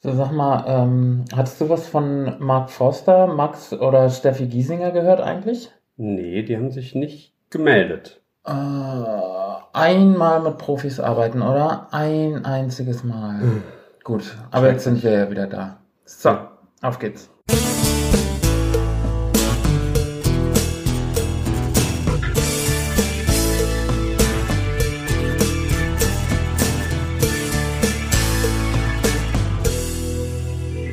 So, sag mal, ähm, hattest du was von Mark Forster, Max oder Steffi Giesinger gehört eigentlich? Nee, die haben sich nicht gemeldet. Äh, einmal mit Profis arbeiten, oder? Ein einziges Mal. Gut, aber jetzt sind wir ja wieder da. So, auf geht's.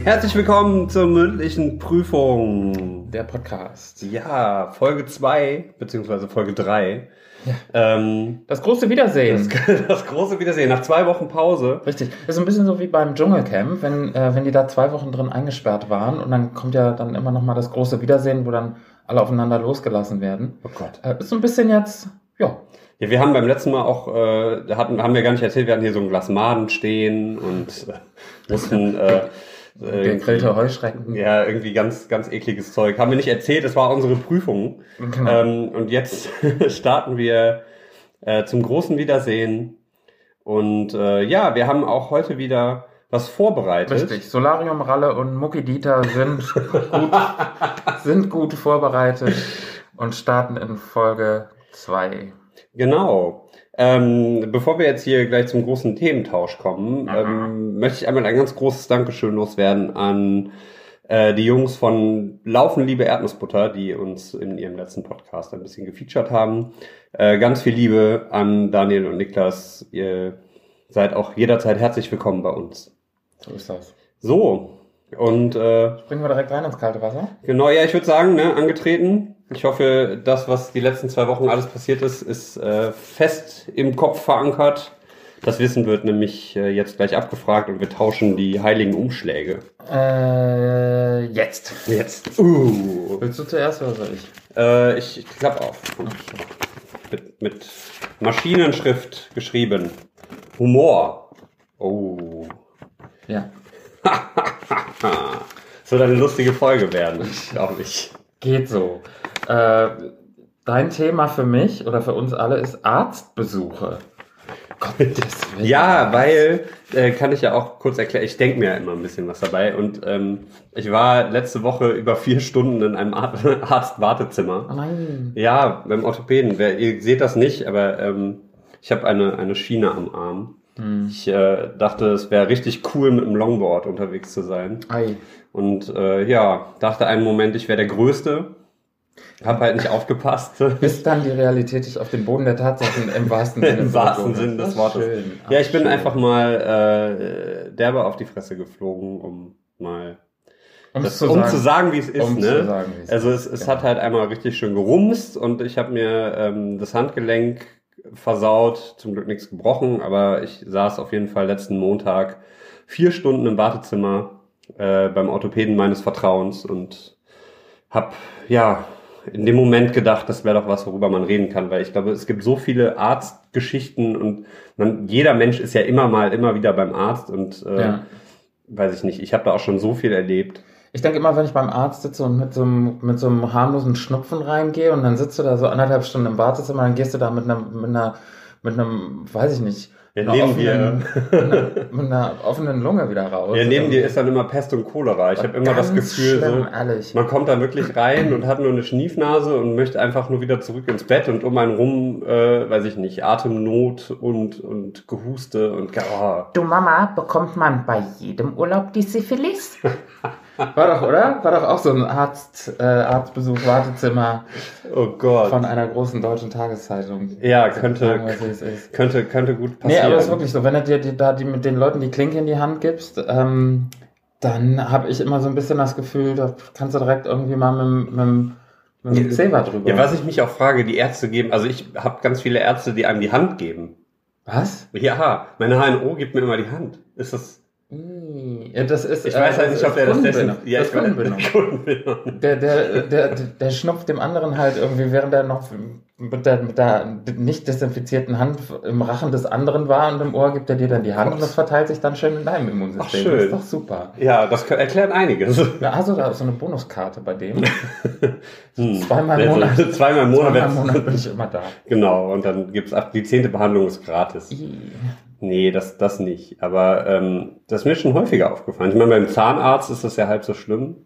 Herzlich willkommen zur mündlichen Prüfung. Der Podcast. Ja, Folge 2, beziehungsweise Folge 3. Ja. Ähm, Das große Wiedersehen. das, das große Wiedersehen nach zwei Wochen Pause. Richtig. Das ist ein bisschen so wie beim Dschungelcamp, wenn, äh, wenn die da zwei Wochen drin eingesperrt waren und dann kommt ja dann immer noch mal das große Wiedersehen, wo dann alle aufeinander losgelassen werden. Oh Gott. Äh, ist so ein bisschen jetzt, ja, Ja, wir haben beim letzten Mal auch, äh, da hatten, haben wir gar nicht erzählt, wir hatten hier so ein Glas Maden stehen und äh, mussten äh, gegrillte Heuschrecken. Ja, irgendwie ganz, ganz ekliges Zeug. Haben wir nicht erzählt, das war unsere Prüfung. Genau. Ähm, und jetzt starten wir äh, zum großen Wiedersehen. Und äh, ja, wir haben auch heute wieder was vorbereitet. Richtig. Solarium, Ralle und Mucki Dieter sind gut, sind gut vorbereitet und starten in Folge 2. Genau. Ähm, bevor wir jetzt hier gleich zum großen Thementausch kommen, ähm, möchte ich einmal ein ganz großes Dankeschön loswerden an äh, die Jungs von Laufen Liebe Erdnussbutter, die uns in ihrem letzten Podcast ein bisschen gefeatured haben. Äh, ganz viel Liebe an Daniel und Niklas. Ihr seid auch jederzeit herzlich willkommen bei uns. So ist das. So, und äh, Springen wir direkt rein ins kalte Wasser. Genau, ja, ich würde sagen, ne, angetreten. Ich hoffe, das, was die letzten zwei Wochen alles passiert ist, ist äh, fest im Kopf verankert. Das Wissen wird nämlich äh, jetzt gleich abgefragt und wir tauschen die heiligen Umschläge. Äh, jetzt. Jetzt. Uh. Willst du zuerst oder soll ich? Äh, ich ich klapp auf. Mit, mit Maschinenschrift geschrieben. Humor. Oh. Ja. Wird eine lustige Folge werden, glaube ich. Geht so. Äh, dein Thema für mich oder für uns alle ist Arztbesuche. Ja, weil, äh, kann ich ja auch kurz erklären, ich denke mir ja immer ein bisschen was dabei. Und ähm, ich war letzte Woche über vier Stunden in einem Ar- Arzt-Wartezimmer. Oh nein. Ja, beim Orthopäden. Wer, ihr seht das nicht, aber ähm, ich habe eine, eine Schiene am Arm. Hm. Ich äh, dachte, es wäre richtig cool, mit dem Longboard unterwegs zu sein. Ei. Und äh, ja, dachte einen Moment, ich wäre der Größte. Hab halt nicht aufgepasst. Bis dann die Realität dich auf den Boden der Tatsachen im wahrsten Sinne Im wahrsten. Sinne des Wortes. schön. Ja, ich bin schön. einfach mal äh, derbe auf die Fresse geflogen, um mal das, um zu sagen, wie es ist. um ne? zu sagen, also es, es genau. hat halt einmal richtig schön gerumst und ich habe mir ähm, das Handgelenk versaut, zum Glück nichts gebrochen, aber ich saß auf jeden Fall letzten Montag vier Stunden im Wartezimmer äh, beim Orthopäden meines Vertrauens und hab ja in dem Moment gedacht, das wäre doch was, worüber man reden kann, weil ich glaube, es gibt so viele Arztgeschichten und man, jeder Mensch ist ja immer mal immer wieder beim Arzt und äh, Ja. weiß ich nicht, ich habe da auch schon so viel erlebt. Ich denke immer, wenn ich beim Arzt sitze und mit so, einem, mit so einem harmlosen Schnupfen reingehe und dann sitzt du da so anderthalb Stunden im Wartezimmer, dann gehst du da mit einer, mit einer, mit einem, weiß ich nicht, Ja, einer neben offenen, mit, einer, offenen Lunge wieder raus. Ja, neben dir ist dann immer Pest und Cholera. Ich habe immer das Gefühl, schlimm, so, ehrlich. man kommt da wirklich rein und hat nur eine Schniefnase und möchte einfach nur wieder zurück ins Bett und um einen rum, äh, weiß ich nicht, Atemnot und, und Gehuste und oh. Du Mama, bekommt man bei jedem Urlaub die Syphilis? War doch, oder? War doch auch so ein Arzt, äh, Arztbesuch, Wartezimmer oh Gott. von einer großen deutschen Tageszeitung. ja, Sagen könnte, ist. könnte, könnte gut Nee, passieren. aber es ist wirklich so, wenn du dir die, da die, mit den Leuten die Klinke in die Hand gibst, ähm, dann habe ich immer so ein bisschen das Gefühl, da kannst du direkt irgendwie mal mit, dem- mit, mit dem Zewa drüber. ja, was ich mich auch frage, die Ärzte geben, also ich habe ganz viele Ärzte, die einem die Hand geben. Was? Ja, meine HNO gibt mir immer die Hand. Ist das, Ja, das ist, ich weiß halt das nicht, ob der das dessen, ja, das ich Kundenbindung. Kundenbindung. Der, der, der, der schnupft dem anderen halt irgendwie, während er noch mit der, mit der nicht desinfizierten Hand im Rachen des anderen war und im Ohr gibt er dir dann die Hand und das verteilt sich dann schön in deinem Immunsystem. Ach, schön. Das ist doch super. Ja, das erklärt einiges. Ja, also da ist so eine Bonuskarte bei dem. Hm. Zweimal im Also, Monat. Zweimal im Monat. Zweimal im Monat bin ich immer da. Genau, und dann gibt's ab, die zehnte Behandlung ist gratis. Ih. Nee, das, das nicht. Aber ähm, das ist mir schon häufiger aufgefallen. Ich meine, beim Zahnarzt ist das ja halb so schlimm.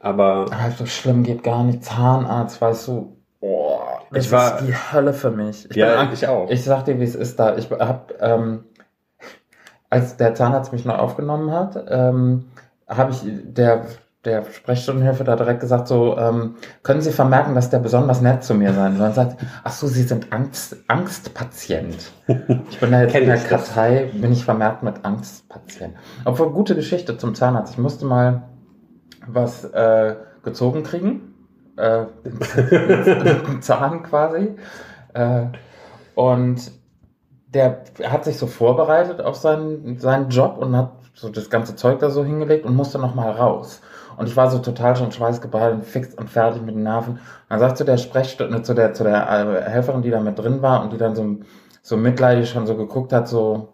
Aber Halb so schlimm geht gar nicht. Zahnarzt, weißt du, oh, das Ich war- ist die Hölle für mich. Ich ja, bin, ich auch. Ich sag dir, wie es ist da. Ich hab, ähm, als der Zahnarzt mich neu aufgenommen hat, ähm, habe ich der, der Sprechstundenhilfe da direkt gesagt, so, ähm, können Sie vermerken, dass der besonders nett zu mir sein soll? Und sagt, ach so, Sie sind Angst, Angstpatient. Ich bin da jetzt in der ich das. Kartei, bin ich vermerkt mit Angstpatient. Obwohl, gute Geschichte zum Zahnarzt. Ich musste mal was äh, gezogen kriegen. Äh, einen Zahn quasi. Äh, und der hat sich so vorbereitet auf seinen, seinen Job und hat so das ganze Zeug da so hingelegt und musste noch mal raus. Und ich war so total schon schweißgeballt und fix und fertig mit den Nerven. Und dann sagt zu der Sprechstunde, zu der, zu der äh, Helferin, die da mit drin war und die dann so, so mitleidig schon so geguckt hat, so,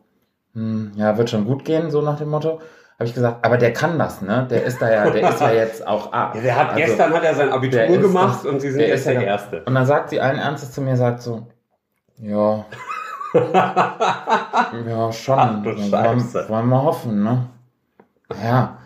hm, ja, wird schon gut gehen, so nach dem Motto. Habe ich gesagt, aber der kann das, ne? Der ist da ja, der ist ja jetzt auch Arzt. Ja, der hat Also- gestern hat er sein Abitur gemacht das- und sie sind der jetzt der der- Erste. Und dann sagt sie allen Ernstes zu mir, sagt so, ja, ja, schon. Ach du wollen, wollen wir hoffen, ne? Ja,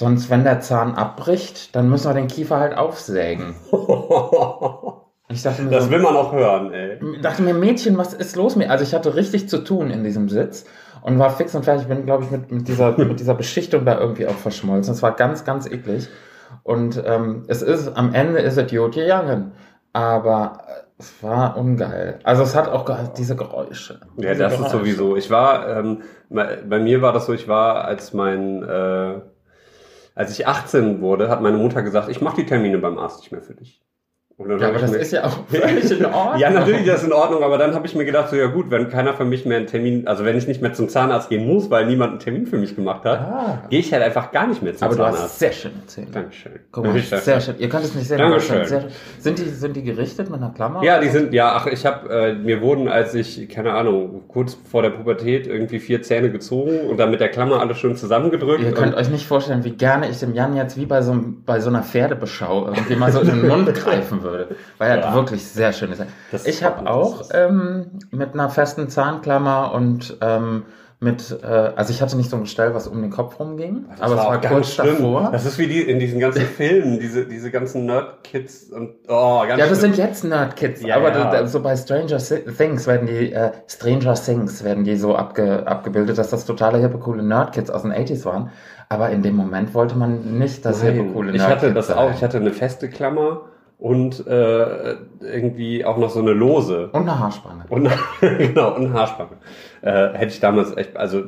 sonst, wenn der Zahn abbricht, dann müssen wir den Kiefer halt aufsägen. Ich dachte mir, das so, will man auch hören, ey. dachte mir, Mädchen, was ist los mit? Also ich hatte richtig zu tun in diesem Sitz und war fix und fertig. Bin, glaube ich, mit, mit, dieser, mit dieser Beschichtung da irgendwie auch verschmolzen. Es war ganz, ganz eklig. Und ähm, es ist, am Ende ist es gut gegangen. Aber äh, es war ungeil. Also es hat auch diese Geräusche. Ja, Diese das ist Geräusche. sowieso. Ich war, ähm, bei bei mir war das so, ich war, als mein, äh, als ich 18 wurde, hat meine Mutter gesagt, ich mache die Termine beim Arzt nicht mehr für dich. Ja, aber das mir- ist ja auch völlig in Ordnung. Ja, natürlich, das ist in Ordnung, aber dann habe ich mir gedacht, so ja gut, wenn keiner für mich mehr einen Termin, also wenn ich nicht mehr zum Zahnarzt gehen muss, weil niemand einen Termin für mich gemacht hat, Ah. gehe ich halt einfach gar nicht mehr zum Aber du Zahnarzt. hast sehr schöne Zähne. Dankeschön. Guck mal, sehr schön. Ihr könnt es nicht aber es Dankeschön. sind, sehr, sind, die, sind die gerichtet mit einer Klammer? Ja, die sind, ja, ach, ich habe, äh, mir wurden, als ich, keine Ahnung, kurz vor der Pubertät irgendwie vier Zähne gezogen und dann mit der Klammer alles schön zusammengedrückt. Ihr könnt euch nicht vorstellen, wie gerne ich dem Jan jetzt wie bei so, einem- bei so einer Pferdebeschau irgendwie mal so in den Mund greifen würde. Weil er Ja. wirklich sehr schöne Zähne. Das Ich ist habe auch das ist- ähm, mit einer festen Zahnklammer und ähm, mit, äh, also ich hatte nicht so ein Gestell, was um den Kopf rumging, das aber es war auch ganz kurz schlimm. davor. Das ist wie die in diesen ganzen Filmen, diese, diese ganzen Nerd-Kids und, oh, ganz Ja, das schlimm. sind jetzt Nerd-Kids, Ja, aber ja. da- da- so bei Stranger Thi- Things werden die, äh, Stranger Things werden die so abge, abgebildet, dass das totale hippe, coole Nerd-Kids aus den 80s waren. Aber in dem Moment wollte man nicht das hippe, coole ich hatte das auch. Ich hatte eine feste Klammer und äh, irgendwie auch noch so eine lose. Und eine Haarspange. Und genau, und eine Haarspange. Äh, hätte ich damals echt, also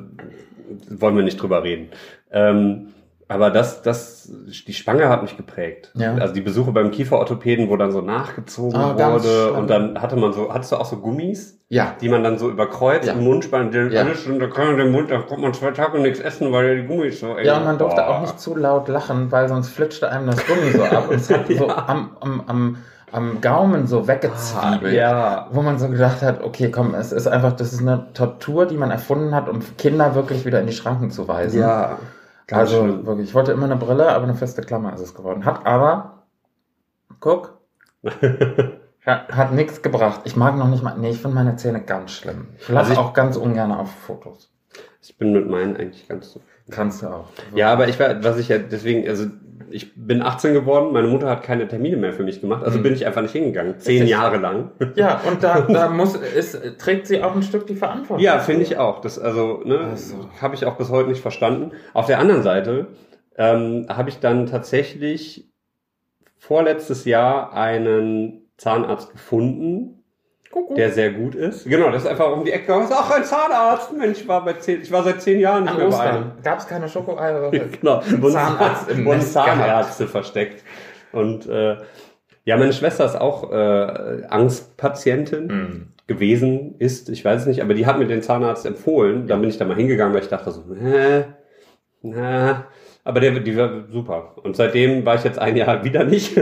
wollen wir nicht drüber reden. Ähm, aber das, das, die Spange hat mich geprägt. Ja. Also die Besuche beim Kieferorthopäden, wo dann so nachgezogen Ah, ganz wurde und dann hatte man so, hattest du auch so Gummis, Ja. die man dann so überkreuzt Ja. im Mund spannt, den Ja. alles und da kann man den Mund, da kommt man zwei Tage nichts essen, weil die Gummis so eng Ja, und man durfte auch nicht zu laut lachen, weil sonst flitschte einem das Gummi so ab und es hat so am, am, am, am Gaumen so weggezwiebelt. Ja, Wo man so gedacht hat, okay, komm, es ist einfach, das ist eine Tortur, die man erfunden hat, um Kinder wirklich wieder in die Schranken zu weisen. ja. Ganz also schlimm. wirklich, ich wollte immer eine Brille, aber eine feste Klammer ist es geworden. Hat aber, guck, hat, hat nichts gebracht. Ich mag noch nicht mal, nee, ich finde meine Zähne ganz schlimm. Ich lache Also auch ganz ungern auf Fotos. Ich bin mit meinen eigentlich ganz zufrieden. Kannst du auch. Ja, aber ich war, was ich ja deswegen, also ich bin 18 geworden, meine Mutter hat keine Termine mehr für mich gemacht, also Mhm. bin ich einfach nicht hingegangen. Zehn. Jahre lang. Ja, und da, da muss, ist, trägt sie auch ein Stück die Verantwortung. Ja, finde ich auch. Das also, ne, Also. habe ich auch bis heute nicht verstanden. Auf der anderen Seite ähm, habe ich dann tatsächlich vorletztes Jahr einen Zahnarzt gefunden, Kuckuck. der sehr gut ist. Genau, das ist einfach um die Ecke. Ach, ein Zahnarzt. Mensch, ich war bei zehn, ich war seit zehn Jahren nicht mehr bei einem. Gab es keine Schokoeier. genau. Und Zahnarzt im und Zahnärzte versteckt. Und äh, ja, meine Schwester ist auch äh, Angstpatientin Mhm. gewesen, ist, ich weiß es nicht, aber die hat mir den Zahnarzt empfohlen. Dann bin ich da mal hingegangen, weil ich dachte so, äh, na, aber der, die war super. Und seitdem war ich jetzt ein Jahr wieder nicht.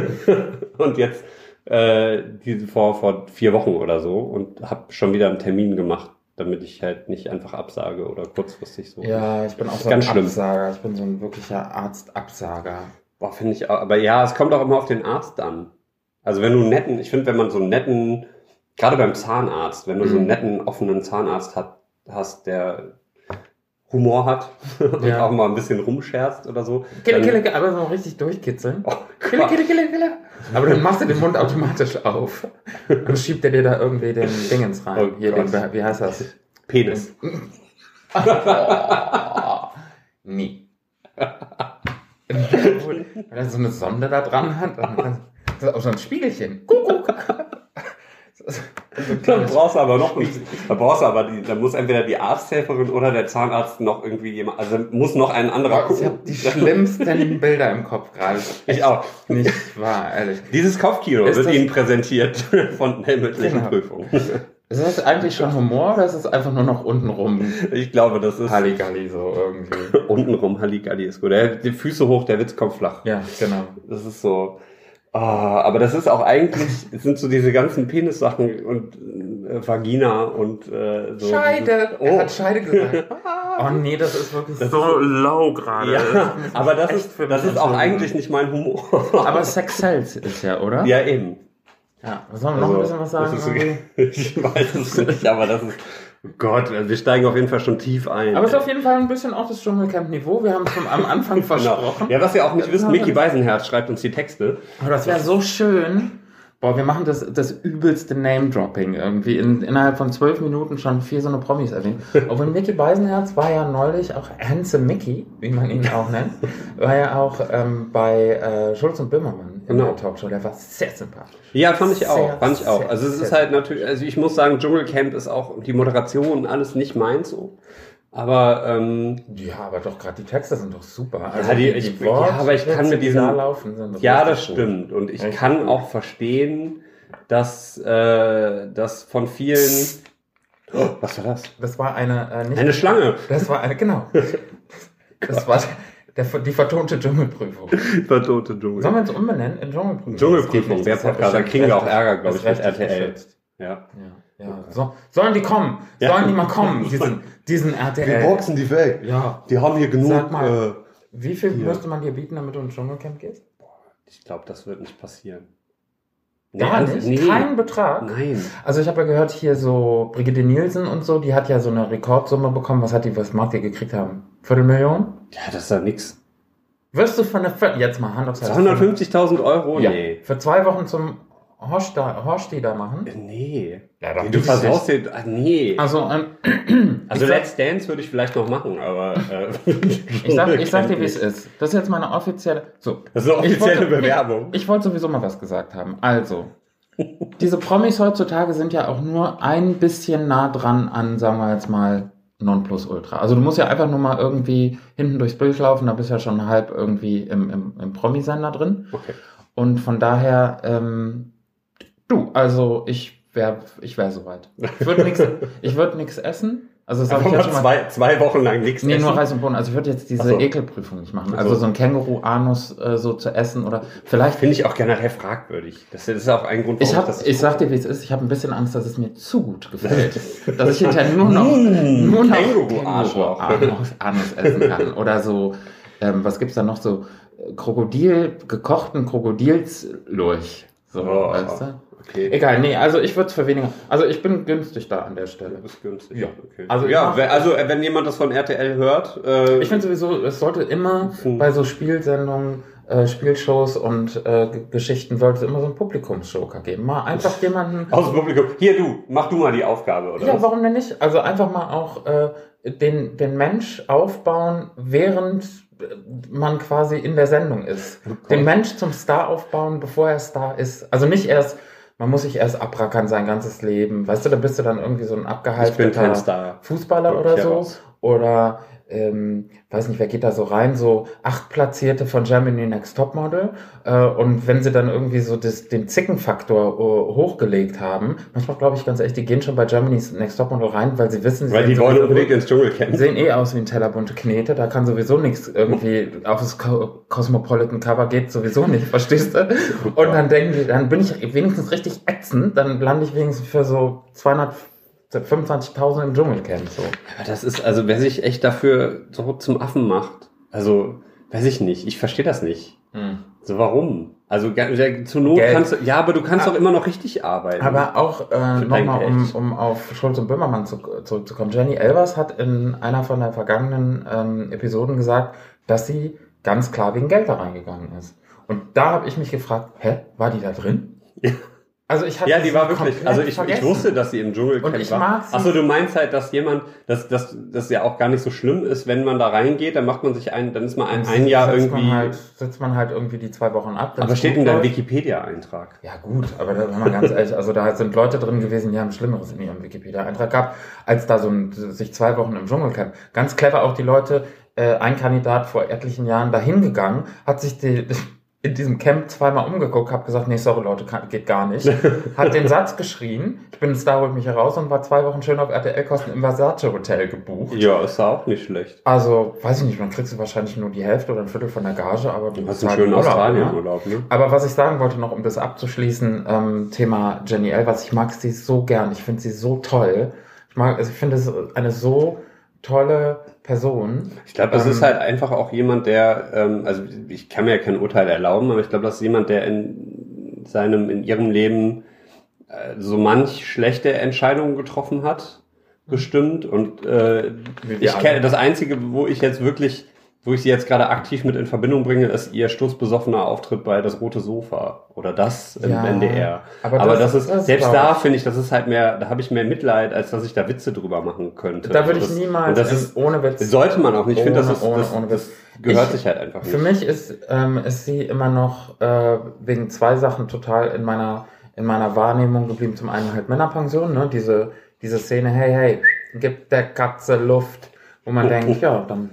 und jetzt äh, die, vor, vor vier Wochen oder so und habe schon wieder einen Termin gemacht, damit ich halt nicht einfach absage oder kurzfristig so. Ja, ich bin auch so Ganz ein schlimm. Absager. Ich bin so ein wirklicher Arztabsager. Boah, finde ich auch. Aber ja, es kommt auch immer auf den Arzt an. Also wenn du einen netten, ich finde, wenn man so einen netten, gerade beim Zahnarzt, wenn du so einen Mhm. netten, offenen Zahnarzt hat, hast, der Humor hat und Ja. auch mal ein bisschen rumscherzt oder so. Kille, dann- kille, aber so richtig durchkitzeln. Oh, Kille, kille, kille, kille. Aber dann machst du den Mund automatisch auf. Dann schiebt er dir da irgendwie den Dingens rein. Oh Hier, den, wie heißt das? Penis. Oh, nie. Wenn er so eine Sonde da dran hat, dann kann, das ist auch so ein Spiegelchen. Kuckuck. Das ist so ein Dann kleines- brauchst du aber noch nicht. Da brauchst du aber die, da muss entweder die Arzthelferin oder der Zahnarzt noch irgendwie jemand, also muss noch ein anderer Boah, Ich habe die schlimmsten Bilder im Kopf gerade. Ich auch. Nicht wahr, ehrlich. Dieses Kopfkino Ist wird Ihnen präsentiert von der mündlichen Genau. Prüfung. Ist das eigentlich schon Humor oder ist es einfach nur noch untenrum Ich glaube, das ist Halligalli so irgendwie? untenrum Halligalli ist gut. Der, die Füße hoch, der Witz kommt flach. Ja, genau. Das ist so. Ah, aber das ist auch eigentlich, es sind so diese ganzen Penissachen und äh, Vagina und äh, so. Scheide! Oh. Er hat Scheide gesagt. Oh nee, das ist wirklich Das so low gerade. Ja, aber das ist, für das ist auch eigentlich nicht mein Humor. Aber Sex sells ist ja, oder? ja, eben. Ja. Sollen wir noch ein bisschen was sagen? Also, ist, ich weiß es nicht, aber das ist, oh Gott, wir steigen auf jeden Fall schon tief ein. Aber es ist auf jeden Fall ein bisschen auch das Dschungelcamp-Niveau. Wir haben es schon am Anfang versprochen. Genau. Ja, was ihr auch nicht wisst, haben wir Mickey nicht. Beisenherz schreibt uns die Texte. Aber das wäre so schön. Boah, wir machen das, das übelste Name-Dropping irgendwie. In, innerhalb von zwölf Minuten schon vier so eine Promis erwähnt. Obwohl Mickey Beisenherz war ja neulich auch Handsome Mickey, wie man ihn auch nennt, war ja auch ähm, bei äh, Schulz und Böhmermann in Genau. der Talkshow. Der war sehr sympathisch. Ja, fand ich auch, Sehr, fand ich auch. sehr, Also es ist halt natürlich, also ich muss sagen, Dschungelcamp ist auch die Moderation und alles nicht meins so. Aber ähm, Ja, aber doch, gerade die Texte sind doch super. Ja, die- ich- ja, aber ich kann mit die diesem- laufen. Ja, das gut. stimmt. Und ich Echt kann gut. auch verstehen, dass äh, dass von vielen. Oh, was war das? Das war eine... Äh, nicht Eine Schlange. Das war eine, genau. Das war der, die vertonte Dschungelprüfung. Vertote Dschungel. Sollen wir uns umbenennen in Dschungelprüfung? Dschungelprüfung, der Podcast, da kriegen wir auch Ärger, glaub das ich, mit RTL. Ja. Ja, ja. So, sollen die kommen? Ja. Sollen die mal kommen? Diesen, diesen RTL. die weg. Ja. Die haben hier genug. Sag mal. Äh, Wie viel Hier. müsste man dir bieten, damit du ins Dschungelcamp gehst? ich glaube, das wird nicht passieren. Gar also- nicht? Kein Betrag? Nein. Also ich habe ja gehört, hier so Brigitte Nielsen und so, die hat ja so eine Rekordsumme bekommen. Was hat die, was mag die gekriegt haben? Viertelmillion? Ja, das ist ja nix. Wirst du von der Viert- jetzt mal Hand aufs Herz. 250.000 Euro? Ja. Nee. Für zwei Wochen zum Horst da, Horsti da machen? Nee. Ja, doch, Du dieses versaust dir. Ah, nee. Also, ähm, Also ich sag- Let's Dance würde ich vielleicht noch machen, aber äh, Ich sag, ich sag dir, wie es ist. Das ist jetzt meine offizielle. So. Das ist eine Ich offizielle wollte- Bewerbung. Ich wollte sowieso mal was gesagt haben. Also, diese Promis heutzutage sind ja auch nur ein bisschen nah dran an, sagen wir jetzt mal, Nonplusultra. Also du musst ja einfach nur mal irgendwie hinten durchs Bild laufen, da bist du ja schon halb irgendwie im, im, im Promisender drin. Okay. Und von daher, ähm, du, also ich wäre ich wär soweit. Ich würde nichts ich würd essen. Also das habe ich mal schon mal. zwei, zwei Wochen lang nichts Nee, nur essen. Reis und Bohnen. Also ich würde jetzt diese so. Ekelprüfung nicht machen. Ach Also so. ein Känguru-Anus äh, so zu essen oder vielleicht. Finde ich auch generell fragwürdig. Das ist auch ein Grund, Ich, hab, das ich sag dir, wie es ist. Ich habe ein bisschen Angst, dass es mir zu gut gefällt. dass ich hinterher nur noch, nur noch. Känguru-Anus Anus essen kann. Oder so, ähm, was gibt's da noch? So äh, Krokodil, gekochten Krokodilslurch. So, Oh, weißt du? Okay. Egal, nee, also ich würde es für weniger. Also ich bin günstig da an der Du Stelle. bist günstig. Ja. Okay. Also ja, wenn- also äh, wenn jemand das von RTL hört, äh, Ich finde sowieso, es sollte immer Hm. bei so Spielsendungen, äh, Spielshows und äh, Geschichten sollte es immer so einen Publikumsjoker geben. Mal einfach jemanden. aus dem Publikum. Hier du, mach du mal die Aufgabe, oder? Ja, was? warum denn nicht? Also einfach mal auch äh, den, den Mensch aufbauen, während äh, man quasi in der Sendung ist. Oh. Den Mensch zum Star aufbauen, bevor er Star ist. Also nicht erst, man muss sich erst abrackern sein ganzes Leben. Weißt du, da bist du dann irgendwie so ein Star. Fußballer oder so. raus. Oder ähm, weiß nicht, wer geht da so rein, so acht Platzierte von Germany Next Topmodel. Äh, und wenn sie dann irgendwie so das, den Zickenfaktor äh, hochgelegt haben, manchmal glaube ich ganz ehrlich, die gehen schon bei Germany's Next Topmodel rein, weil sie wissen, sie Weil die sowieso- unbedingt ins Dschungelcamp. sehen eh aus wie ein Teller bunte Knete, da kann sowieso nichts irgendwie auf das Co Cosmopolitan Cover geht sowieso nicht, verstehst du? Und dann denken die, dann bin ich wenigstens richtig ätzend, dann lande ich wenigstens für so 225.000 im Dschungelcamp so. Aber das ist, also wer sich echt dafür so zum Affen macht, also weiß ich nicht, ich verstehe das nicht. Hm. So warum? Also zur Not Geld. kannst du, ja, aber du kannst Ah. doch immer noch richtig arbeiten. Aber auch äh, nochmal, um, um auf Schulz und Böhmermann zu, zurückzukommen. Jenny Elvers hat in einer von der vergangenen ähm, Episoden gesagt, dass sie ganz klar wegen Geld da reingegangen ist. Und da habe ich mich gefragt, hä, war die da drin? Ja. Also ich hatte ja, die war wirklich. Also ich, ich wusste, dass sie im Dschungelcamp Und ich war. Achso, du meinst halt, dass jemand, dass dass das ja auch gar nicht so schlimm ist, wenn man da reingeht, dann macht man sich ein, dann ist man ein, ein Jahr irgendwie. Man halt, sitzt man halt irgendwie die zwei Wochen ab. aber steht in deinem. Wikipedia-Eintrag. Ja gut, aber da wenn man ganz ehrlich, also da sind Leute drin gewesen, die haben Schlimmeres in ihrem Wikipedia-Eintrag gehabt, als da so ein, sich zwei Wochen im Dschungelcamp. Ganz clever auch die Leute, äh, ein Kandidat vor etlichen Jahren dahin gegangen, hat sich die, in diesem Camp zweimal umgeguckt, hat gesagt, nee, sorry Leute, kann, geht gar nicht. Hat den Satz geschrien, ich bin Star, holt mich heraus und war zwei Wochen schön auf RTL-Kosten im Versace Hotel gebucht. Ja, ist auch nicht schlecht. Also, weiß ich nicht, dann kriegst du wahrscheinlich nur die Hälfte oder ein Viertel von der Gage, aber du hast einen halt schönen ne? Australien-Urlaub, ne? Aber was ich sagen wollte noch, um das abzuschließen, ähm, Thema Jenny Elvers, ich mag sie so gern, ich finde sie so toll. Ich mag, also ich finde es eine so tolle Person. Ich glaube, das Ähm, ist halt einfach auch jemand, der, ähm, also ich kann mir ja kein Urteil erlauben, aber ich glaube, das ist jemand, der in seinem, in ihrem Leben äh, so manch schlechte Entscheidungen getroffen hat, bestimmt. Und äh, ich kenne das Einzige, wo ich jetzt wirklich, wo ich sie jetzt gerade aktiv mit in Verbindung bringe, ist ihr sturzbesoffener Auftritt bei das Rote Sofa oder das im Ja, NDR. aber Aber, das- das, ist das selbst da ich. finde ich, das ist halt mehr, da habe ich mehr Mitleid, als dass ich da Witze drüber machen könnte. Da würde ich Also das, niemals, das ist, ohne Witz. sollte man auch nicht. Ich finde, das, Ohne- ist, ohne- das, ohne das Witz. gehört Ich- sich halt einfach nicht. Für mich ist, ähm, ist sie immer noch äh, wegen zwei Sachen total in meiner, in meiner Wahrnehmung geblieben. Zum einen halt Männerpension, ne? diese, diese Szene, hey, hey, gib der Katze Luft, wo man denkt, ja, dann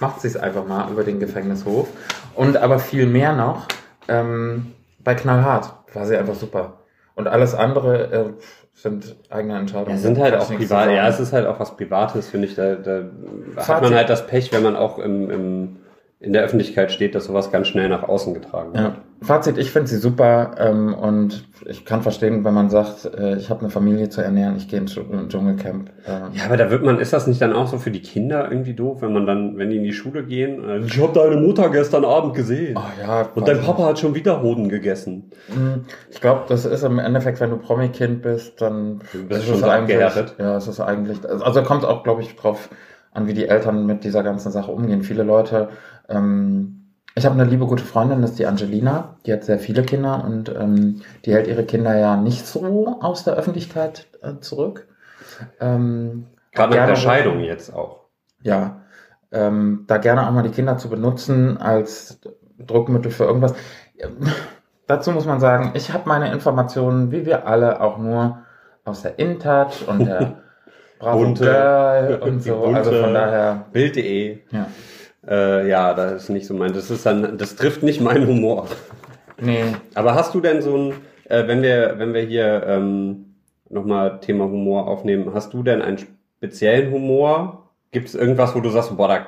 macht sie es einfach mal über den Gefängnishof. Und aber viel mehr noch, ähm, bei Knallhart war sie einfach super. Und alles andere äh, sind eigene Entscheidungen. Ja, sind halt auch privat, ja, es ist halt auch was Privates, finde ich. Da, da hat man halt das Pech, wenn man auch im, im, in der Öffentlichkeit steht, dass sowas ganz schnell nach außen getragen wird. Ja. Fazit, ich finde sie super ähm, und ich kann verstehen, wenn man sagt, äh, ich habe eine Familie zu ernähren, ich gehe ins Dschung- ins Dschungelcamp. Äh, Ja, aber da wird man, ist das nicht dann auch so für die Kinder irgendwie doof, wenn man dann, wenn die in die Schule gehen? äh, Ich habe deine Mutter gestern Abend gesehen. oh, ja, Und dein Papa hat schon wieder Hoden gegessen. nicht. Hm, Ich glaube, das ist im Endeffekt, wenn du Promi-Kind bist, dann Du bist ist schon es so eigentlich, ja, es ist eigentlich, also kommt auch, glaube ich, drauf an, wie die Eltern mit dieser ganzen Sache umgehen. Viele Leute, ähm, ich habe eine liebe gute Freundin, das ist die Angelina, die hat sehr viele Kinder und ähm, die hält ihre Kinder ja nicht so aus der Öffentlichkeit äh, zurück. Ähm, Gerade gerne- der Scheidung jetzt auch. ja, ähm, da gerne auch mal die Kinder zu benutzen als Druckmittel für irgendwas. Ähm, Dazu muss man sagen, ich habe meine Informationen, wie wir alle, auch nur aus der InTouch und der Bravo. Girl und so. Also von daher, Bild.de. ja. Äh, ja, das ist nicht so mein. Das ist dann, das trifft nicht meinen Humor. Nee, Aber hast du denn so ein, äh, wenn wir, wenn wir hier ähm, nochmal Thema Humor aufnehmen, hast du denn einen speziellen Humor? Gibt es irgendwas, wo du sagst, boah, da,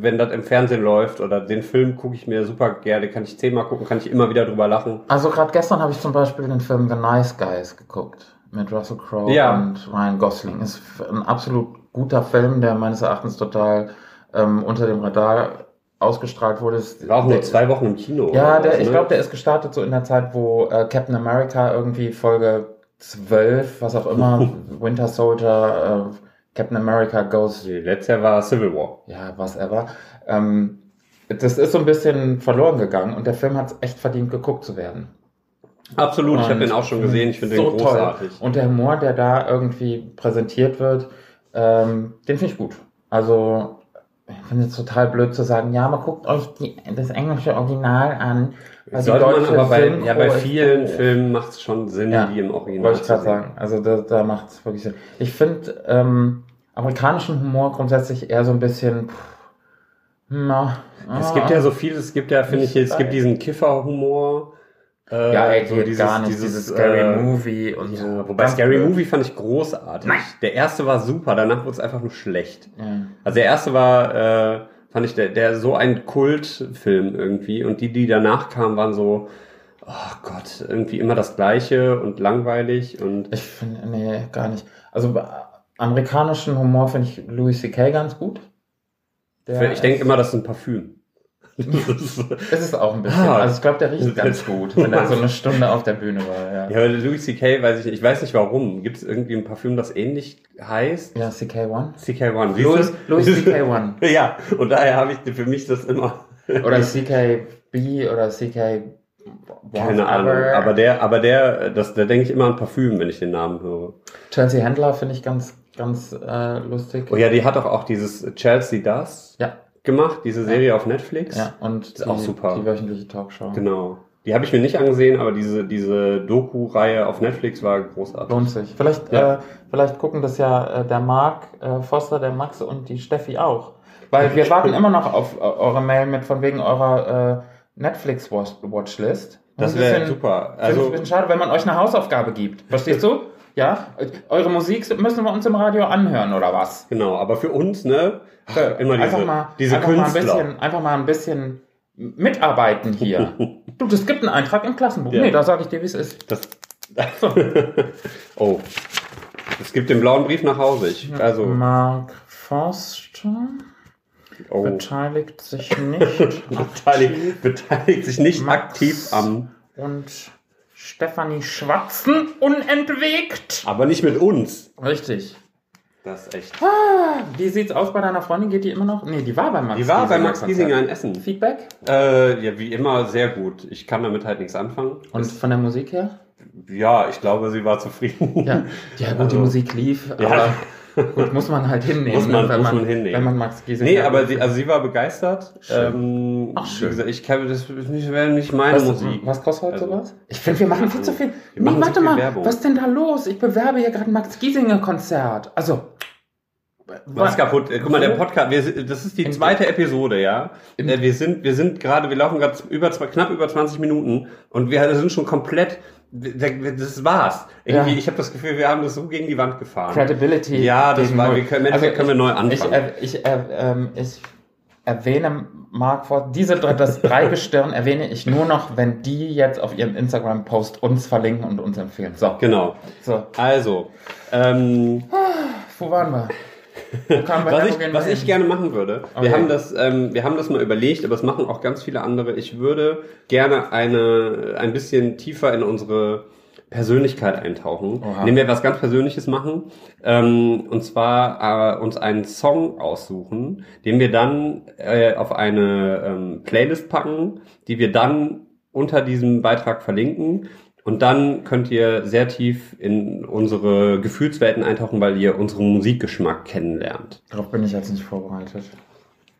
wenn das im Fernsehen läuft oder den Film gucke ich mir super gerne, kann ich zehnmal gucken, kann ich immer wieder drüber lachen. also gerade gestern habe ich zum Beispiel den Film The Nice Guys geguckt mit Russell Crowe Ja. und Ryan Gosling. Ist ein absolut guter Film, der meines Erachtens total ähm, unter dem Radar ausgestrahlt wurde. War auch nur zwei Wochen im Kino. Ja, der, was, ich ne? glaube, der ist gestartet so in der Zeit, wo äh, Captain America irgendwie Folge 12, was auch immer, Winter Soldier, äh, Captain America Goes, Letztes Jahr war Civil War. ja, was ever. Ähm, das ist so ein bisschen verloren gegangen und der Film hat es echt verdient, geguckt zu werden. Absolut, ich habe Und den auch schon gesehen, ich finde so den großartig. Toll. Und der Humor, der da irgendwie präsentiert wird, ähm, den finde ich gut. Also, ich finde es total blöd zu sagen, ja, man guckt euch die, das englische Original an. weil die Sollte man aber bei, Synchro ja, bei vielen. Filmen macht es schon Sinn, Ja, die im Original Wollte ich gerade sagen. Also da, da macht es wirklich Sinn. Ich finde ähm, amerikanischen Humor grundsätzlich eher so ein bisschen. Pff, na, Es ah. gibt ja so viel, es gibt ja, finde ich, es gibt diesen Kiffer-Humor. Äh, Ja, ey, so dieses, gar nicht. dieses, Dieses, Scary äh, Movie und Ja, so. wobei Scary blöd. Movie fand ich großartig. Nein. Der erste war super, danach wurde es einfach nur schlecht. Ja. Also der erste war, äh, fand ich, der, der so ein Kultfilm irgendwie und die, die danach kamen, waren so, oh Gott, irgendwie immer das Gleiche und langweilig und Ich finde, nee, gar nicht. Also bei amerikanischen Humor finde ich Louis C.K. ganz gut. Der ich denke immer, das ist ein Parfüm. Es ist auch ein bisschen. Ah. also ich glaube, der riecht ganz gut, wenn er so eine Stunde auf der Bühne war. Ja, Ja, aber Louis C.K. weiß ich nicht. Ich weiß nicht warum. Gibt es irgendwie ein Parfüm, das ähnlich heißt? ja CK1. CK1. siehst Louis? Louis CK1. Ja, und daher habe ich für mich das immer. Oder CKB oder CK. Keine Ahnung. Aber der, aber der, das, da denke ich immer an Parfüm, wenn ich den Namen höre. Chelsea Handler finde ich ganz, ganz äh, lustig. Oh ja, die hat doch auch dieses Chelsea Das Ja, gemacht, diese Serie auf Netflix. ja. Und Ist auch super. die wöchentliche Talkshow. Genau. Die habe ich mir nicht angesehen, aber diese, diese Doku-Reihe auf Netflix war großartig. Lohnt sich. Vielleicht, Ja. äh, vielleicht gucken das ja äh, der Marc äh, Foster, der Max und die Steffi auch. Weil wir warten immer noch auf äh, eure Mail mit von wegen eurer äh, Netflix-Watchlist. Das wäre super. Also, ein bisschen schade, wenn man euch eine Hausaufgabe gibt. Verstehst du? Ja? Eure Musik müssen wir uns im Radio anhören, oder was? genau, aber für uns, ne, immer diese, einfach mal, diese einfach mal ein Künstler. bisschen, einfach mal ein bisschen mitarbeiten hier. du, das gibt einen Eintrag im Klassenbuch. Ja. Nee, da sage ich dir, wie es ist. Das, oh. Es gibt den blauen Brief nach Hause. Ich, also, Mark Forster oh. beteiligt sich nicht beteiligt, beteiligt sich nicht Max. aktiv am, und Stefanie Schwatzen unentwegt. aber nicht mit uns. Richtig. Das ist echt. Wie sieht's aus bei deiner Freundin? Geht die immer noch? Nee, die war bei Max Die war bei Max. Giesinger in Essen. Feedback? Äh, ja, wie immer sehr gut. Ich kann damit halt nichts anfangen. Und von der Musik her? Ja, ich glaube, sie war zufrieden. Ja, ja gut, die Also- Musik lief, Ja. aber gut, muss man halt hinnehmen, Muss man- ne, wenn, muss man, man hinnehmen. wenn man Max Giesinger... Nee, aber sie, also sie war begeistert. Schön. Ähm, Ach, schön. gesagt, ich kann, das nicht, wäre nicht meine was, Musik. was kostet heute Also- sowas? Ich finde, wir machen viel zu viel. Nee, warte viel mal, Werbung. was ist denn da los? Ich bewerbe hier gerade ein Max Giesinger Konzert. Also... Was kaputt? Äh, Guck mal, der? Podcast, wir, das ist die zweite Episode, ja. Äh, wir sind, wir sind gerade, wir laufen gerade über zwei, knapp über 20 Minuten und wir sind schon komplett, das war's. Irgendwie, Ja. ich habe das Gefühl, wir haben das so gegen die Wand gefahren. Credibility. Ja, das war- wir können- Endeffekt können wir neu anfangen. Ich, ich, äh, ähm, ich erwähne Mark vor diese drei- das Dreigestirn erwähne ich nur noch, wenn die jetzt auf ihrem Instagram-Post uns verlinken und uns empfehlen. So, Genau. so, Also, ähm, wo waren wir? Wir was ich, was wir ich gerne machen würde, wir Okay. haben das, ähm, wir haben das mal überlegt, aber es machen auch ganz viele andere. Ich würde gerne eine, ein bisschen tiefer in unsere Persönlichkeit eintauchen, Oha. indem wir was ganz Persönliches machen, ähm, und zwar äh, uns einen Song aussuchen, den wir dann äh, auf eine ähm, Playlist packen, die wir dann unter diesem Beitrag verlinken. Und dann könnt ihr sehr tief in unsere Gefühlswelten eintauchen, weil ihr unseren Musikgeschmack kennenlernt. Darauf bin ich jetzt nicht vorbereitet.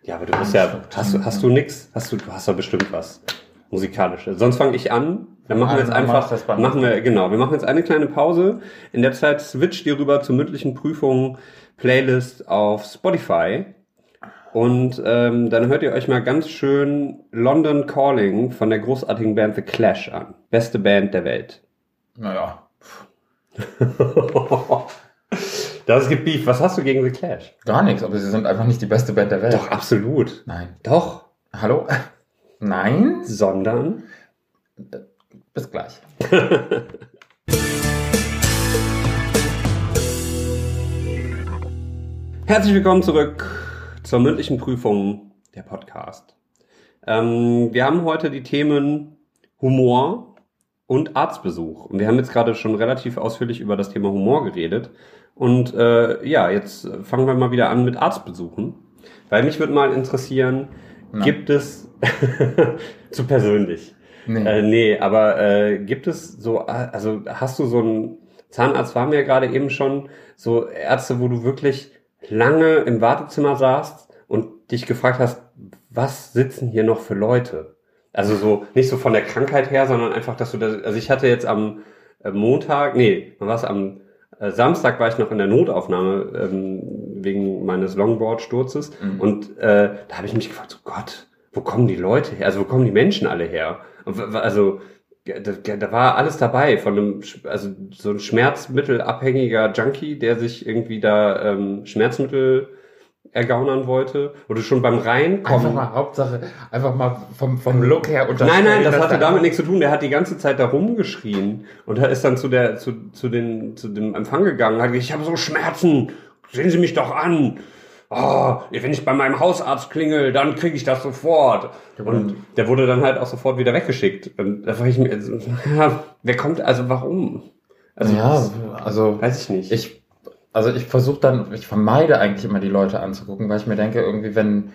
Ja, aber du bist ja, hast du, hast du nix? Hast du, du hast ja bestimmt was musikalisches. Sonst fange ich an. Dann machen wir jetzt mach einfach, machen wir, genau, wir machen jetzt eine kleine Pause. In der Zeit switcht ihr rüber zur mündlichen Prüfung Playlist auf Spotify. Und ähm, dann hört ihr euch mal ganz schön London Calling von der großartigen Band The Clash an. Beste Band der Welt. Naja, Das gibt Beef. Was hast du gegen The Clash? gar nichts, aber sie sind einfach nicht die beste Band der Welt. Doch, absolut. Nein. Doch. Hallo? Nein? Sondern. Bis gleich. Herzlich willkommen zurück zur mündlichen Prüfung der Podcast. Ähm, wir haben heute die Themen Humor und Arztbesuch. Und wir haben jetzt gerade schon relativ ausführlich über das Thema Humor geredet. Und äh, ja, jetzt fangen wir mal wieder an mit Arztbesuchen. Weil mich würde mal interessieren, Na. gibt es zu persönlich? Nee. Äh, nee, aber äh, gibt es so, also hast du so einen Zahnarzt, waren wir ja gerade eben schon, so Ärzte, wo du wirklich lange im Wartezimmer saßt und dich gefragt hast, was sitzen hier noch für Leute? Also so, nicht so von der Krankheit her, sondern einfach, dass du da, also ich hatte jetzt am äh, Montag, nee, war's am äh, Samstag war ich noch in der Notaufnahme ähm, wegen meines Longboard-Sturzes Mhm. und äh, da habe ich mich gefragt, so Gott, wo kommen die Leute her? Also wo kommen die Menschen alle her? Also da, da war alles dabei, von einem, also so ein schmerzmittelabhängiger Junkie, der sich irgendwie da ähm, Schmerzmittel ergaunern wollte, oder schon beim Einfach Reinkommen. mal Hauptsache, einfach mal vom, vom Look her unterstellen. Nein, nein, das hatte da- damit nichts zu tun. Der hat die ganze Zeit da rumgeschrien und er ist dann zu der zu, zu den zu dem Empfang gegangen, hat gesagt, ich habe so Schmerzen, sehen Sie mich doch an. Oh, wenn ich bei meinem Hausarzt klingel, dann kriege ich das sofort. Und der wurde dann halt auch sofort wieder weggeschickt. Und da frage ich mir, also, ja, wer kommt, also warum? Also, ja, also weiß ich nicht. ich, also ich versuche dann, ich vermeide eigentlich immer die Leute anzugucken, weil ich mir denke, irgendwie, wenn,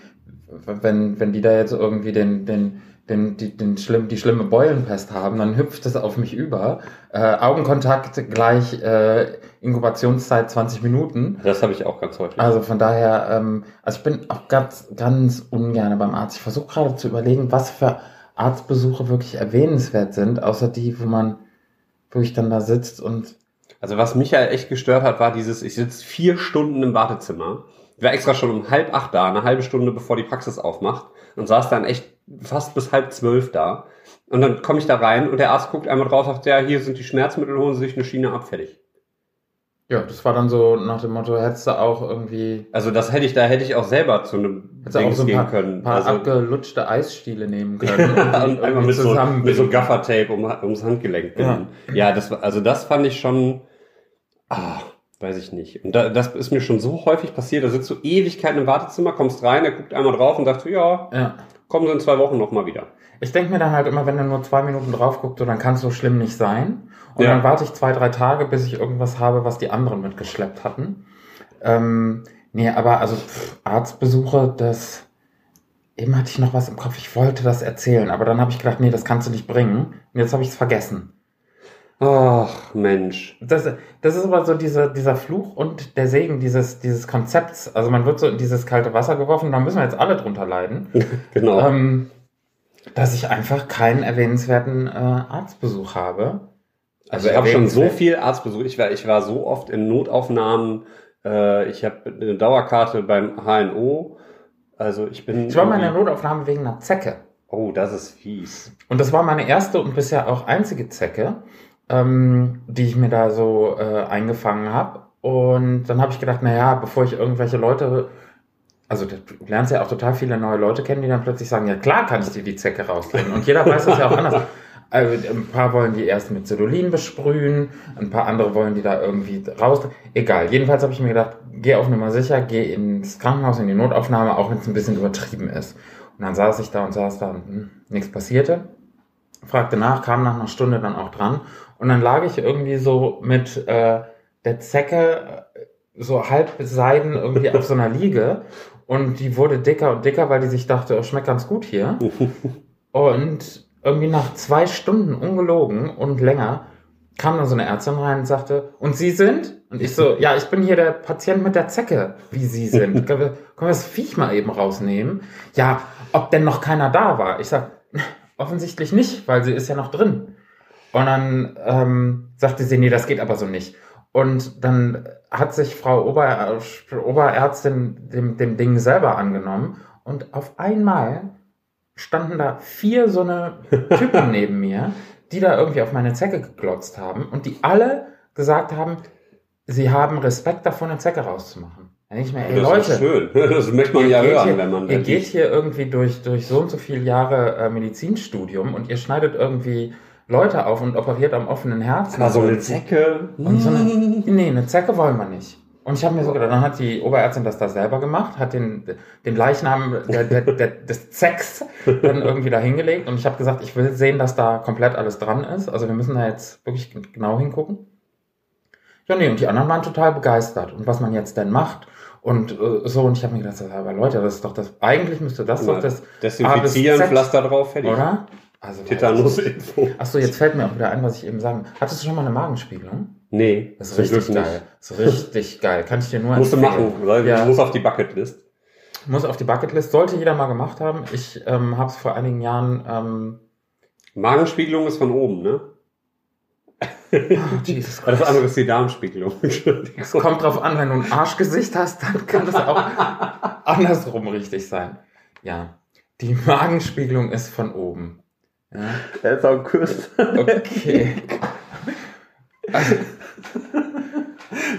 wenn, wenn die da jetzt irgendwie den, den, den, die, den schlimm, die schlimme Beulenpest haben, dann hüpft es auf mich über. Äh, Augenkontakt gleich äh, Inkubationszeit 20 Minuten. das habe ich auch ganz häufig. Also von daher, ähm, also ich bin auch ganz, ganz ungern beim Arzt. Ich versuche gerade zu überlegen, was für Arztbesuche wirklich erwähnenswert sind, außer die, wo man wirklich dann da sitzt und Also was mich ja echt gestört hat, war dieses, ich sitze vier Stunden im Wartezimmer. Ich war extra schon um halb acht da, eine halbe Stunde bevor die Praxis aufmacht und saß dann echt fast bis halb zwölf da. Und dann komme ich da rein und der Arzt guckt einmal drauf, sagt, ja, hier sind die Schmerzmittel, holen Sie sich eine Schiene ab, fertig. ja, das war dann so nach dem Motto, hättest du auch irgendwie Also das hätte ich, da hätte ich auch selber zu einem Dings so ein gehen paar, können. paar also, abgelutschte Eisstiele nehmen können. und einmal mit so, mit so Gaffertape um, ums Handgelenk Ja. binden. Ja, das war, also das fand ich schon, ah, weiß ich nicht. Und da, das ist mir schon so häufig passiert, da sitzt du Ewigkeiten im Wartezimmer, kommst rein, er guckt einmal drauf und sagt, ja, Ja. Kommen Sie in zwei Wochen nochmal wieder. Ich denke mir dann halt immer, wenn er nur zwei Minuten drauf guckt, so, dann kann es so schlimm nicht sein. Und Ja. dann warte ich zwei, drei Tage, bis ich irgendwas habe, was die anderen mitgeschleppt hatten. Ähm, nee, aber also pff, Arztbesuche, das eben hatte ich noch was im Kopf. Ich wollte das erzählen, aber dann habe ich gedacht, nee, das kannst du nicht bringen. Und jetzt habe ich es vergessen. Ach, Mensch. Das, das ist aber so dieser, dieser Fluch und der Segen dieses, dieses Konzepts. Also man wird so in dieses kalte Wasser geworfen, da müssen wir jetzt alle drunter leiden. Genau. ähm, dass ich einfach keinen erwähnenswerten äh, Arztbesuch habe. Also ich habe schon so viel Arztbesuch. Ich war, ich war so oft in Notaufnahmen. Äh, ich habe eine Dauerkarte beim HNO. Also ich bin. Ich war mal in der Notaufnahme wegen einer Zecke. Oh, das ist fies. Und das war meine erste und bisher auch einzige Zecke, ähm, die ich mir da so äh, eingefangen habe. Und dann habe ich gedacht, naja, bevor ich irgendwelche Leute, also du lernst ja auch total viele neue Leute kennen, die dann plötzlich sagen, ja klar kann ich dir die Zecke rausnehmen. Und jeder weiß das ja auch anders. Also, ein paar wollen die erst mit Cedulin besprühen, ein paar andere wollen die da irgendwie raus. Egal. Jedenfalls habe ich mir gedacht, geh auf Nummer sicher, geh ins Krankenhaus, in die Notaufnahme, auch wenn es ein bisschen übertrieben ist. Und dann saß ich da und saß da und hm, nichts passierte. Fragte nach, kam nach einer Stunde dann auch dran. Und dann lag ich irgendwie so mit äh, der Zecke äh, so halb seiden irgendwie auf so einer Liege. Und die wurde dicker und dicker, weil die sich dachte, oh, schmeckt ganz gut hier. Und irgendwie nach zwei Stunden, ungelogen und länger, kam dann so eine Ärztin rein und sagte, und Sie sind? Und ich so, ja, ich bin hier der Patient mit der Zecke, wie Sie sind. Können wir, können wir das Viech mal eben rausnehmen? Ja, ob denn noch keiner da war? Ich sag, offensichtlich nicht, weil sie ist ja noch drin. Und dann ähm, sagte sie, nee, das geht aber so nicht. Und dann hat sich Frau Ober, Oberärztin dem, dem Ding selber angenommen und auf einmal standen da vier so eine Typen neben mir, die da irgendwie auf meine Zecke geglotzt haben und die alle gesagt haben, sie haben Respekt davon, eine Zecke rauszumachen. Da denke ich mir, ey das Leute, ist schön. Das möchte man ja hören, hier, wenn man ihr geht hier irgendwie durch, durch so und so viele Jahre äh, Medizinstudium und ihr schneidet irgendwie Leute auf und operiert am offenen Herzen. Aber so eine Zecke. Und so eine, nee, eine Zecke wollen wir nicht. Und ich habe mir so gedacht, dann hat die Oberärztin das da selber gemacht, hat den, den Leichnam der, der, der, des Zecks dann irgendwie da hingelegt und ich habe gesagt, ich will sehen, dass da komplett alles dran ist. Also wir müssen da jetzt wirklich genau hingucken. Ja, nee, und die anderen waren total begeistert. Und was man jetzt denn macht und äh, so. Und ich habe mir gedacht, aber Leute, das ist doch das, eigentlich müsste das doch das, Desinfizieren, Pflaster drauf, fertig. oder? Also, Tetanusinfo. Achso, jetzt fällt mir auch wieder ein, was ich eben sagen. Hattest du schon mal eine Magenspiegelung? Nee, Das ist richtig Glück geil. Das ist richtig geil. Kann ich dir nur Musst du empfehlen. machen, weil Ja. muss auf die Bucketlist. Muss auf die Bucketlist. Sollte jeder mal gemacht haben. Ich ähm, habe es vor einigen Jahren. Ähm, Magenspiegelung ist von oben, ne? oh, Jesus Das Christ. andere ist die Darmspiegelung. Es kommt drauf an, wenn du ein Arschgesicht hast, dann kann das auch andersrum richtig sein. Ja. Die Magenspiegelung ist von oben. Ja. Er ist auch Küss. Okay.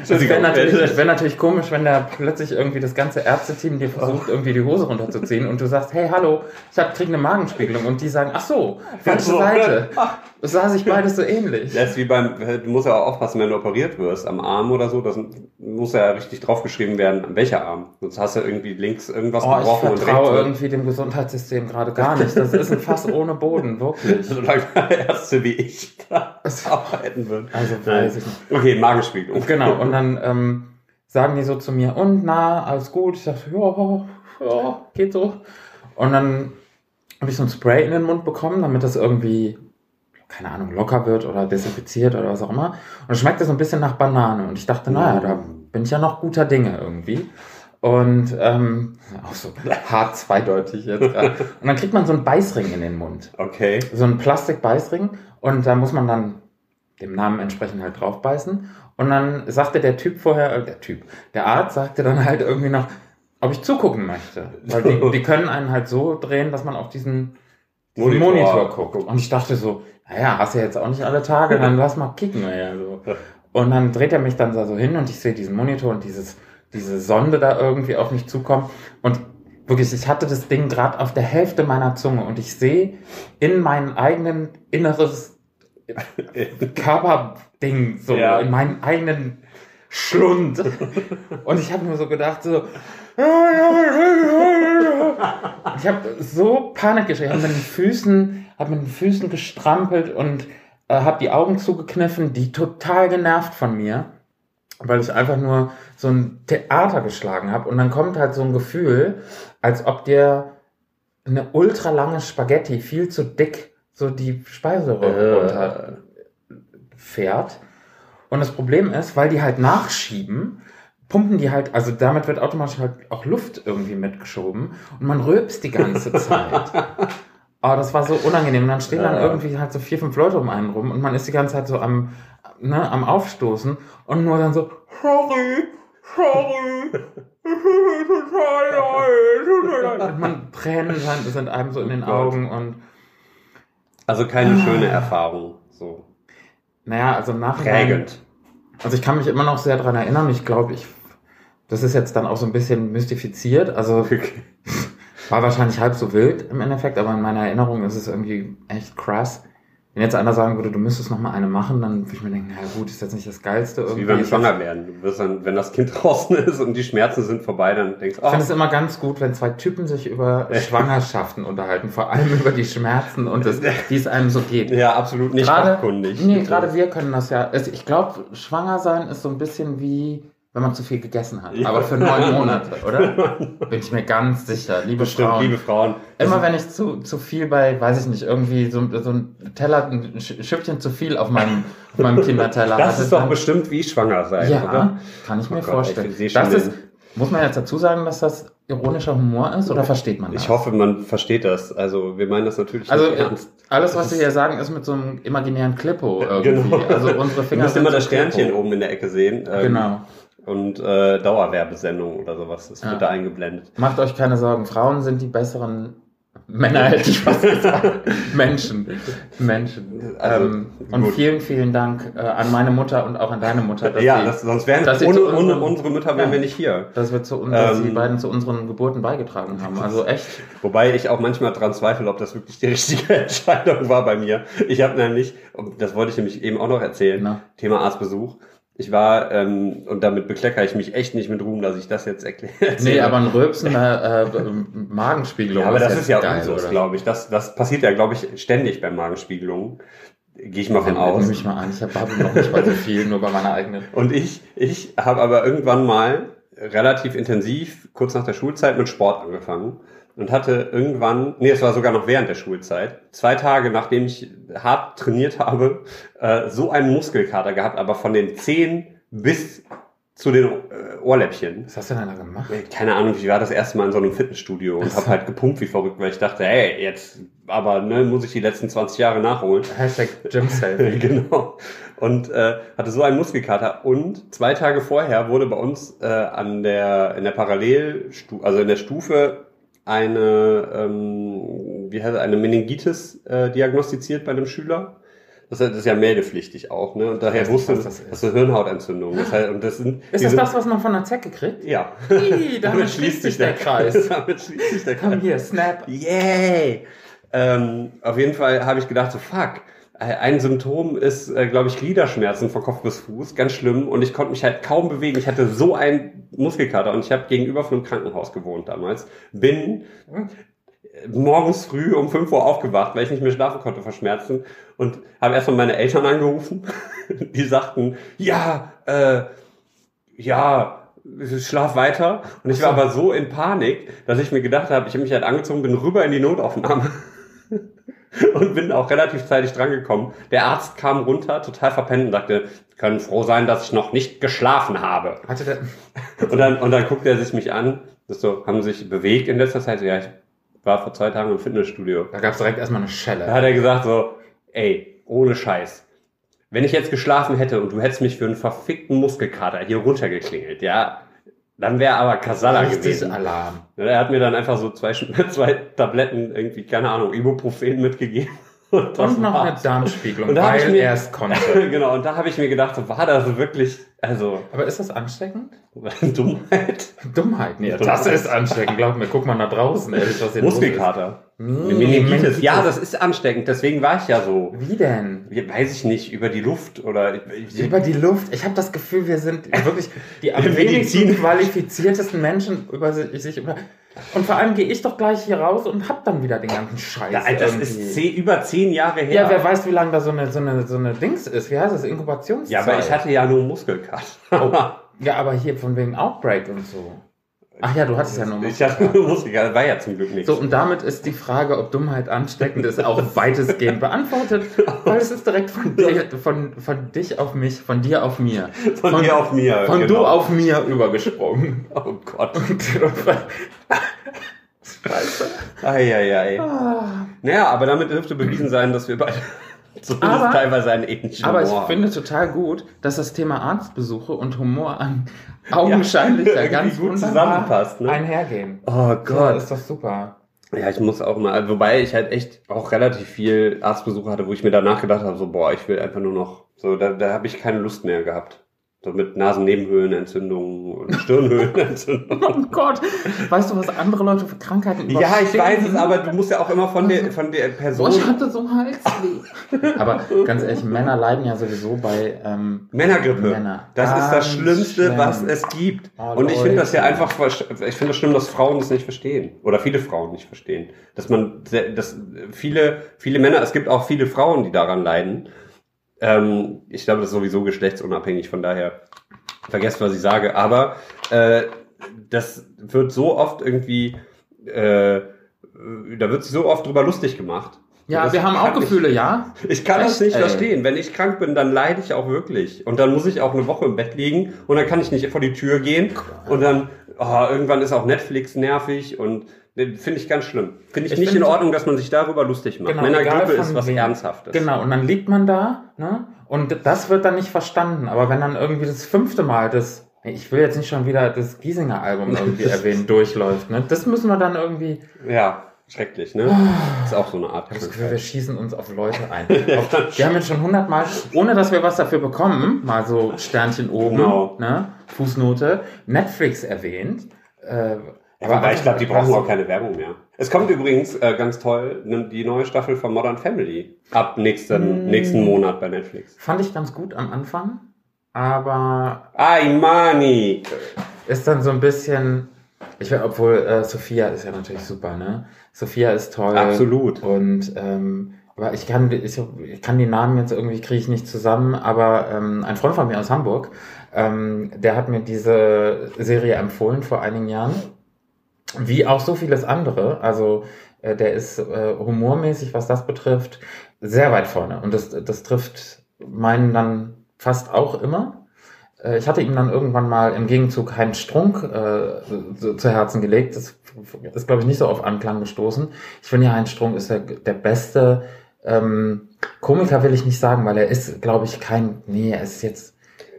Es wäre natürlich, wär natürlich komisch, wenn da plötzlich irgendwie das ganze Ärzteteam dir versucht, irgendwie die Hose runterzuziehen und du sagst, hey, hallo, ich hab, krieg eine Magenspiegelung und die sagen, ach so, falsche So. Seite. Das sah sich beides so ähnlich. Das ist wie beim, du musst ja auch aufpassen, wenn du operiert wirst, am Arm oder so, das muss ja richtig draufgeschrieben werden, an welcher Arm. Sonst hast du irgendwie links irgendwas Oh, ich gebrochen und vertraue rechts. irgendwie dem Gesundheitssystem gerade gar nicht. Das ist ein Fass ohne Boden, wirklich. Solange Ärzte wie ich da arbeiten wird. Also weiß ich nicht. Okay, Magenspiegelung. Genau, und dann ähm, sagen die so zu mir, und na, alles gut? Ich dachte, ja, ja, geht so. Und dann habe ich so ein Spray in den Mund bekommen, damit das irgendwie, keine Ahnung, locker wird oder desinfiziert oder was auch immer. Und schmeckte so ein bisschen nach Banane. Und ich dachte, naja, da bin ich ja noch guter Dinge irgendwie. Und ähm, auch so hart zweideutig jetzt gerade. Und dann kriegt man so einen Beißring in den Mund Okay. so ein Plastikbeißring und da muss man dann dem Namen entsprechend halt drauf beißen. Und dann sagte der Typ vorher, äh, der Typ, der Arzt sagte dann halt irgendwie noch, ob ich zugucken möchte. Weil die, die können einen halt so drehen, dass man auf diesen diesen Monitor. Monitor, guckt. Und ich dachte so, naja, hast du jetzt auch nicht alle Tage, dann lass mal kicken. Ja, so. Und dann dreht er mich dann da so hin und ich sehe diesen Monitor und dieses, diese Sonde da irgendwie auf mich zukommen. Und wirklich, ich hatte das Ding gerade auf der Hälfte meiner Zunge und ich sehe in meinen eigenen inneres Körperding, so Ja. in meinen eigenen Schlund. Und ich habe mir so gedacht, so. Ich habe so Panik geschrieben, habe mit den Füßen, habe mit den Füßen gestrampelt und äh, habe die Augen zugekniffen, die total genervt von mir, weil ich einfach nur so ein Theater geschlagen habe. Und dann kommt halt so ein Gefühl, als ob dir eine ultra lange Spaghetti viel zu dick so die Speiseröhre runter fährt. Und das Problem ist, weil die halt nachschieben, pumpen die halt, also damit wird automatisch halt auch Luft irgendwie mitgeschoben und man rülpst die ganze Zeit. Aber das war so unangenehm. Und dann stehen dann Ja. irgendwie halt so vier, fünf Leute um einen rum und man ist die ganze Zeit so am, ne, am Aufstoßen und nur dann so, sorry, sorry, total leid, man Tränen sind, sind einem so in den Oh. Augen und Also keine schöne Erfahrung. So. Naja, also im Nachhinein. Prägend. Also ich kann mich immer noch sehr dran erinnern. Ich glaube, ich, das ist jetzt dann auch so ein bisschen mystifiziert. Also war wahrscheinlich halb so wild im Endeffekt, aber in meiner Erinnerung ist es irgendwie echt krass. Wenn jetzt einer sagen würde, du müsstest noch mal eine machen, dann würde ich mir denken, na gut, ist jetzt nicht das Geilste irgendwie. wie beim Schwanger werden. Du wirst dann, wenn das Kind draußen ist und die Schmerzen sind vorbei, dann denkst du, Ich finde oh, es immer ganz gut, wenn zwei Typen sich über Schwangerschaften unterhalten, vor allem über die Schmerzen und das, wie es einem so geht. ja, absolut nicht gerade, fachkundig. Nee, gerade wir können das ja. Also ich glaube, schwanger sein ist so ein bisschen wie, wenn man zu viel gegessen hat. Ja. Aber für neun Monate, oder? Bin ich mir ganz sicher. Liebe Bestimmt, Frauen. liebe Frauen. Immer wenn ich zu, zu viel bei, weiß ich nicht, irgendwie so, so ein Teller, ein Sch- Schüppchen zu viel auf meinem, auf meinem Kinderteller das hatte, ist doch dann- bestimmt wie schwanger sein, ja, oder? kann ich mir Oh Gott, vorstellen. ich das ist, muss man jetzt dazu sagen, dass das ironischer Humor ist oder versteht man das? Ich hoffe, man versteht das. Also wir meinen das natürlich Also nicht äh, ernst. alles, was wir hier sagen, ist mit so einem imaginären Klippo irgendwie. Genau. Also unsere Du Finger musst sind immer das Sternchen Klippo. oben in der Ecke sehen. ähm, Genau. Und äh, Dauerwerbesendung oder sowas. Das Ja. wird da eingeblendet. Macht euch keine Sorgen, Frauen sind die besseren Männer, hätte ich fast gesagt. Menschen. Menschen. Also, ähm, und vielen, vielen Dank äh, an meine Mutter und auch an deine Mutter, dass, ja, sie, das, sonst wären dass ohne, zu ohne unsere Mütter wären Ja. wir nicht hier. dass wir zu uns, dass Ähm, die beiden zu unseren Geburten beigetragen haben. Also echt. Wobei ich auch manchmal dran zweifle, ob das wirklich die richtige Entscheidung war bei mir. Ich habe nämlich, das wollte ich nämlich eben auch noch erzählen, Na. Thema Arztbesuch. Ich war, ähm, und damit bekleckere ich mich echt nicht mit Ruhm, dass ich das jetzt erkläre. Nee, aber ein Rülpsen äh, äh, Magenspiegelung. Ja, aber das jetzt ist ja geil, Usus, glaube ich. Das, das passiert ja, glaube ich, ständig bei Magenspiegelungen. Gehe ich mal von Nehme aus. mich mal an. Ich habe noch nicht mal so viel, nur bei meiner eigenen. Und ich, ich habe aber irgendwann mal relativ intensiv, kurz nach der Schulzeit, mit Sport angefangen und hatte irgendwann, nee, es war sogar noch während der Schulzeit, zwei Tage nachdem ich hart trainiert habe, äh, so einen Muskelkater gehabt, aber von den Zehen bis zu den äh, Ohrläppchen. Was hast du denn da gemacht? Keine Ahnung, ich war das erste Mal in so einem Fitnessstudio und habe halt gepumpt wie verrückt, weil ich dachte, hey, jetzt, aber ne, muss ich die letzten 20 Jahre nachholen. Hashtag Gym-Selfie. genau. Und äh, hatte so einen Muskelkater. Und zwei Tage vorher wurde bei uns äh, an der in der Parallelstufe, also in der Stufe eine ähm, wie heißt eine Meningitis äh, diagnostiziert bei einem Schüler. Das ist, das ja meldepflichtig auch, ne? Und daher nicht, wusste das, das das ist eine Hirnhautentzündung. Das heißt, und das sind, Ist das sind- das, was man von einer Zecke kriegt? Ja. Ih, damit schließt sich der Kreis. damit schließt sich der Komm Kreis. hier, Snap. Yay! Ähm, auf jeden Fall habe ich gedacht, so fuck. Ein Symptom ist, äh, glaube ich, Gliederschmerzen von Kopf bis Fuß, ganz schlimm. Und ich konnte mich halt kaum bewegen. Ich hatte so einen Muskelkater und ich habe gegenüber von einem Krankenhaus gewohnt damals. Bin morgens früh um 5 Uhr aufgewacht, weil ich nicht mehr schlafen konnte vor Schmerzen. Und habe erstmal meine Eltern angerufen. Die sagten, ja, äh, ja, schlaf weiter. Und ich war aber so in Panik, dass ich mir gedacht habe, ich habe mich halt angezogen, bin rüber in die Notaufnahme und bin auch relativ zeitig drangekommen. Der Arzt kam runter, total verpennt und sagte, Sie können froh sein, dass ich noch nicht geschlafen habe. Hatte der, Und dann, und dann guckte er sich mich an, das so, haben sich bewegt in letzter Zeit? Ja, ich war vor zwei Tagen im Fitnessstudio. da gab es direkt erstmal eine Da Schelle. hat er gesagt so, ey, ohne Scheiß. Wenn ich jetzt geschlafen hätte und du hättest mich für einen verfickten Muskelkater hier runtergeklingelt, ja, dann wäre aber Kasala gewesen. Alarm. Er hat mir dann einfach so zwei, zwei Tabletten irgendwie, keine Ahnung, Ibuprofen mitgegeben. Und, Und noch eine war's. Darmspiegelung, Und da weil er es konnte. genau, und da habe ich mir gedacht, war das wirklich, also, Aber ist das ansteckend? Dummheit? Dummheit. Nee, Dummheit. das ist ansteckend. Glaub mir, guck mal nach draußen, ehrlich, was hier los ist. Muskelkater. Nee, Meningitis. Ja, das ist ansteckend, deswegen war ich ja so. Wie denn? Weiß ich nicht, über die Luft oder. Über die Luft. Ich habe das Gefühl, wir sind wirklich die am wenigsten qualifiziertesten Menschen über sich, über. Und vor allem gehe ich doch gleich hier raus und hab dann wieder den ganzen Scheiß. Ja, Alter, das irgendwie. ist zehn, über zehn Jahre her. Ja, wer weiß, wie lange da so eine, so eine, so eine Dings ist. Wie heißt das? Inkubationszeit. Ja, aber ich hatte ja nur Muskelkater. Oh, ja, aber hier von wegen Outbreak und so. Ach ja, du hattest ja nur ich hatte nur Muskelkater, war ja zum Glück nichts. So, und damit ist die Frage, ob Dummheit ansteckend ist, auch weitestgehend beantwortet, weil es ist direkt von, dir, von, von dich auf mich, von dir auf mir. von, dir auf mir. Von genau. du auf mir übergesprungen. Oh Gott. Scheiße. Eieiei. Ah. Naja, aber damit dürfte bewiesen sein, dass wir beide zumindest Aber- teilweise einen ähnlichen Aber ich Humor haben. finde total gut, dass das Thema Arztbesuche und Humor an augenscheinlich ja, irgendwie ganz gut zusammenpasst, ne? einhergehen. Oh Ja, Gott. ist doch super. Ja, ich muss auch mal, wobei ich halt echt auch relativ viel Arztbesuche hatte, wo ich mir danach gedacht habe, so, boah, ich will einfach nur noch, so, da, da habe ich keine Lust mehr gehabt. So mit Nasennebenhöhlenentzündungen und Stirnhöhlenentzündungen. Oh Gott, weißt du, was andere Leute für Krankheiten ja, ich überstehen? weiß es, aber du musst ja auch immer von der, von der Boah, Person. ich hatte so Halsweh. Aber ganz ehrlich, Männer leiden ja sowieso bei ähm, Männergrippe. Männer. Das ist das Ganz Schlimmste, schlimm. was es gibt. Oh, und ich finde das ja einfach, ich finde das schlimm, dass Frauen das nicht verstehen. Oder viele Frauen nicht verstehen. Dass man, sehr- dass viele, viele Männer, es gibt auch viele Frauen, die daran leiden. Ähm, ich glaube, das ist sowieso geschlechtsunabhängig, von daher vergesst, was ich sage. Aber äh, das wird so oft irgendwie, äh, da wird sich so oft drüber lustig gemacht. Ja, Das wir haben auch Gefühle, ja. ich kann das Echt, nicht ey. verstehen. Wenn ich krank bin, dann leide ich auch wirklich. Und dann muss ich auch eine Woche im Bett liegen und dann kann ich nicht vor die Tür gehen. Und dann, oh, irgendwann ist auch Netflix nervig und finde ich ganz schlimm. Finde ich, Ich nicht in Ordnung, dass man sich darüber lustig macht. Genau, Männergrippe ist was wem. Ernsthaftes. Genau, und dann liegt man da, ne? Und das wird dann nicht verstanden. Aber wenn dann irgendwie das fünfte Mal das, ich will jetzt nicht schon wieder das Giesinger Album irgendwie erwähnen, durchläuft, ne? Das müssen wir dann irgendwie, Ja, schrecklich, ne? Ist auch so eine Art. ich das Gefühl, wir schießen uns auf Leute ein. Auf, wir haben jetzt schon hundertmal, ohne dass wir was dafür bekommen, mal so Sternchen oben, Genau. ne? Fußnote, Netflix erwähnt. Äh, Ja, wobei ich glaube, die brauchen auch keine Werbung mehr. Es kommt übrigens äh, ganz toll ne, die neue Staffel von Modern Family ab nächsten, Mm. nächsten Monat bei Netflix. Fand ich ganz gut am Anfang, aber Ay, Mani! ist dann so ein bisschen, ich weiß, obwohl äh, Sophia ist ja natürlich super, ne? Sophia ist toll. Absolut. Und ähm, aber ich kann, ich, ich kann die Namen jetzt irgendwie kriege ich nicht zusammen, aber ähm, ein Freund von mir aus Hamburg, ähm, der hat mir diese Serie empfohlen vor einigen Jahren, wie auch so vieles andere. Also äh, der ist äh, humormäßig, was das betrifft, sehr weit vorne. Und das, das trifft meinen dann fast auch immer. Äh, Ich hatte ihm dann irgendwann mal im Gegenzug Heinz Strunk äh, so, zu Herzen gelegt. Das ist, glaube ich, nicht so auf Anklang gestoßen. Ich finde ja, Heinz Strunk ist der, der beste ähm, Komiker, will ich nicht sagen, weil er ist, glaube ich, kein, nee, er ist jetzt,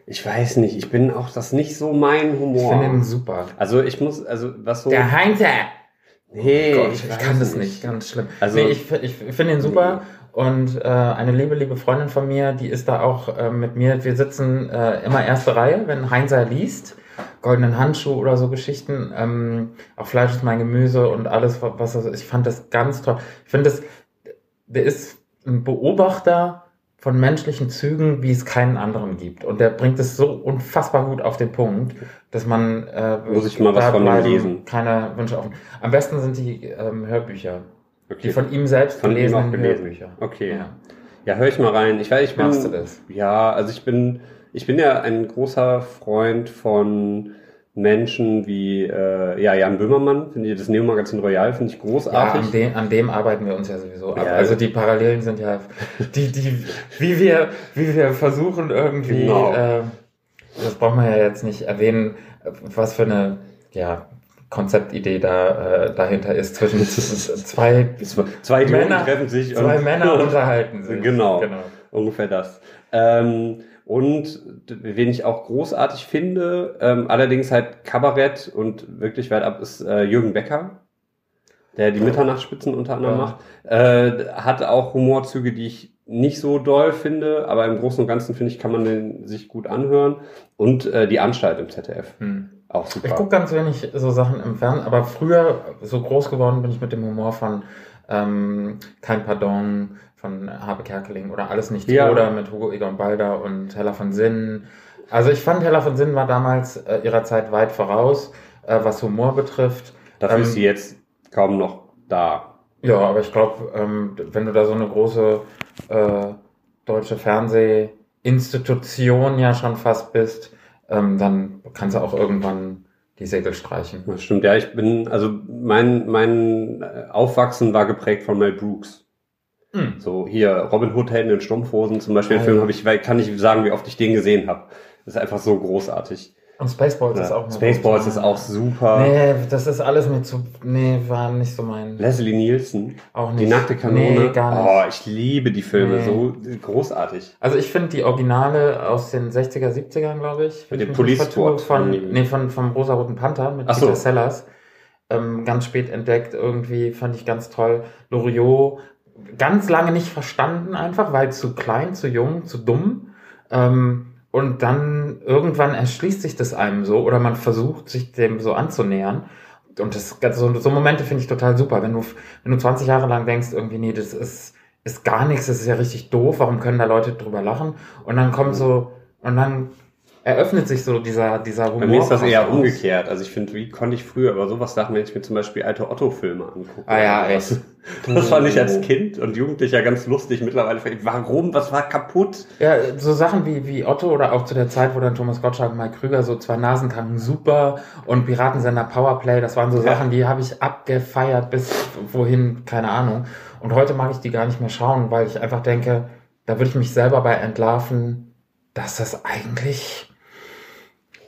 Ich weiß nicht, ich bin auch das nicht so mein ich Humor. finde ihn super. also ich muss, also was so. Der Heinzer! Nee, Gott, ich, weiß kann das nicht, ganz schlimm. Also- nee, ich, ich finde ihn super. Und äh, eine liebe, liebe Freundin von mir, die ist da auch äh, mit mir. Wir sitzen äh, immer erste Reihe, wenn Heinzer liest. Goldenen Handschuh oder so Geschichten. Ähm, auch Fleisch ist mein Gemüse und alles, wa- was ist. Ich fand das ganz toll. Ich finde das, der ist ein Beobachter von menschlichen Zügen, wie es keinen anderen gibt. Und der bringt es so unfassbar gut auf den Punkt, dass man äh, Muss ich mal was von ihm lesen. Keine Wünsche offen. Am besten sind die ähm, Hörbücher. Die Okay. von ihm selbst Von ihm gelesenen auch gelesen. Hörbücher. Okay. Ja. Ja, höre ich mal rein. Ich weiß, ich bin. Machst du das? Ja, also ich bin, ich bin ja ein großer Freund von Menschen wie äh, ja, Jan Böhmermann, finde ich das Neo-Magazin Royal, finde ich Ja, großartig. an dem, an dem arbeiten wir uns ja sowieso ab. Ja. Also die Parallelen sind ja, die, die, wie wir, wie wir versuchen irgendwie, Genau. äh, das braucht man ja jetzt nicht erwähnen, äh, was für eine, ja, Konzeptidee da äh, dahinter ist zwischen zwei, Zwei- Männer- treffen sich zwei Männer unterhalten sich. Genau. genau. ungefähr das. Ähm, und wen ich auch großartig finde, ähm, allerdings halt Kabarett und wirklich weit ab, ist äh, Jürgen Becker, der die Mitternachtsspitzen unter anderem Ja. macht. Äh, hat auch Humorzüge, die ich nicht so doll finde, aber im Großen und Ganzen finde ich, kann man den sich gut anhören. Und äh, die Anstalt im ZDF, Hm. auch super. Ich gucke ganz wenig so Sachen im Fernsehen, aber früher, so groß geworden bin ich mit dem Humor von ähm, Kein Pardon, von Habe Kerkeling oder Alles nicht Ja. oder mit Hugo Egon Balder und Heller von Sinnen. Also ich fand, Heller von Sinnen war damals äh, ihrer Zeit weit voraus, äh, was Humor betrifft. Dafür ähm, ist sie jetzt kaum noch da. Ja, aber ich glaube, ähm, wenn du da so eine große äh, deutsche Fernsehinstitution ja schon fast bist, ähm, dann kannst du auch irgendwann die Segel streichen. Das stimmt, ja, ich bin, also mein, mein äh, Aufwachsen war geprägt von Mel Brooks. Hm. So hier Robin Hood Helden in Strumpfhosen zum Beispiel, den Ah, Film ja. habe ich, weil- kann ich sagen, wie oft ich den gesehen habe. Das ist einfach so großartig. Und Spaceballs ist Ja. auch eine Spaceballs ist auch super. Nee, das ist alles mir zu. Nee, war nicht so mein. Leslie Nielsen, Auch nicht. die nackte Kanone. Nee, gar nicht. Oh, ich liebe die Filme, Nee. so großartig. Also ich finde die Originale aus den 60er, 70ern, glaube ich. Mit dem Police Squad. Von, nee, von, vom Rosa-Roten Panther mit Ach so. Peter Sellers. Ähm, ganz spät entdeckt, irgendwie fand ich ganz toll. Loriot, ganz lange nicht verstanden einfach, weil zu klein, zu jung, zu dumm. Ähm, und dann irgendwann erschließt sich das einem so oder man versucht sich dem so anzunähern. Und das, so, so Momente finde ich total super. Wenn du, wenn du 20 Jahre lang denkst, irgendwie, nee, das ist, ist gar nichts, das ist ja richtig doof, warum können da Leute drüber lachen? Und dann kommt so, und dann eröffnet sich so dieser, dieser Humor. Bei mir ist das eher umgekehrt. Also ich finde, wie konnte ich früher über sowas lachen, wenn ich mir zum Beispiel alte Otto-Filme angucke. Ah ja, ey. das, das fand ich als Kind und Jugendlicher ganz lustig. Mittlerweile, ich, warum? Was war kaputt? Ja, so Sachen wie, wie Otto oder auch zu der Zeit, wo dann Thomas Gottschalk und Mike Krüger so zwei Nasenkranken super und Piratensender Powerplay, das waren so Ja. Sachen, die habe ich abgefeiert bis wohin, keine Ahnung. Und heute mag ich die gar nicht mehr schauen, weil ich einfach denke, da würde ich mich selber bei entlarven, dass das eigentlich,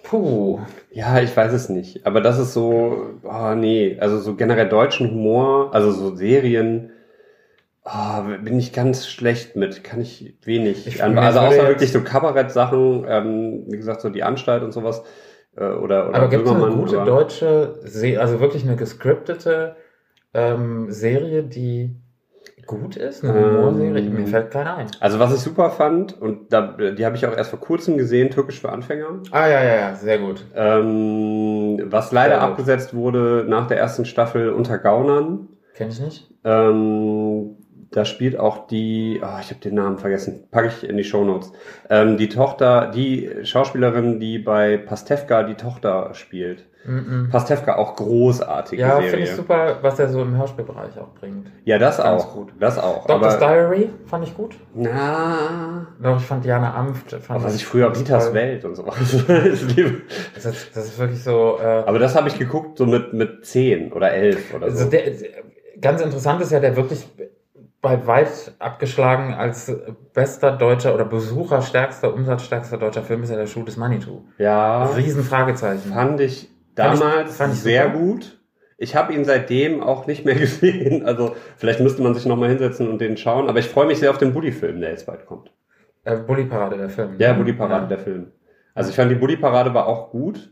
puh, Ja, ich weiß es nicht. Aber das ist so, oh nee, also so generell deutschen Humor, also so Serien, oh, bin ich ganz schlecht mit, kann ich wenig. Ich- also außer wirklich so Kabarett-Sachen, ähm, wie gesagt, so die Anstalt und sowas. Äh, oder, oder Aber gibt es eine gute aber- deutsche, also wirklich eine gescriptete ähm, Serie, die gut ist? Eine Ähm, Humorserie? Mir fällt keine ein. Also was ich super fand, und da, die habe ich auch erst vor kurzem gesehen, Türkisch für Anfänger. Ah, ja, ja, ja, sehr gut. Ähm, was leider gut. abgesetzt wurde nach der ersten Staffel unter Gaunern. Kenn ich nicht. Ähm, da spielt auch die, oh, ich habe den Namen vergessen, packe ich in die Shownotes. Ähm, die Tochter, die Schauspielerin, die bei Pastewka die Tochter spielt. Mm Pastewka auch großartige Ja, finde ich super, was er so im Hörspielbereich auch bringt. Ja, das Ganz auch. gut. Das auch. Doctor's Diary fand ich gut. na, Doch, ich fand Diana Amft. Fand was ich früher toll. Welt und sowas. Das ist, das ist wirklich so. Äh, aber das habe ich geguckt so mit mit zehn oder elf oder also so. der, ganz interessant ist ja, der wirklich bei weit abgeschlagen als bester deutscher oder besucherstärkster, umsatzstärkster deutscher Film ist ja der Schuh des Manitou. Ja, Riesen Fragezeichen. fand ich Fand ich- damals fand ich sehr super. gut. Ich habe ihn seitdem auch nicht mehr gesehen. Also vielleicht müsste man sich noch mal hinsetzen und den schauen. Aber ich freue mich sehr auf den Bully-Film, der jetzt bald kommt. Äh, Bully Parade, der Film. Ja, Bully Parade, Ja. der Film. Also ich fand die Bully Parade war auch gut.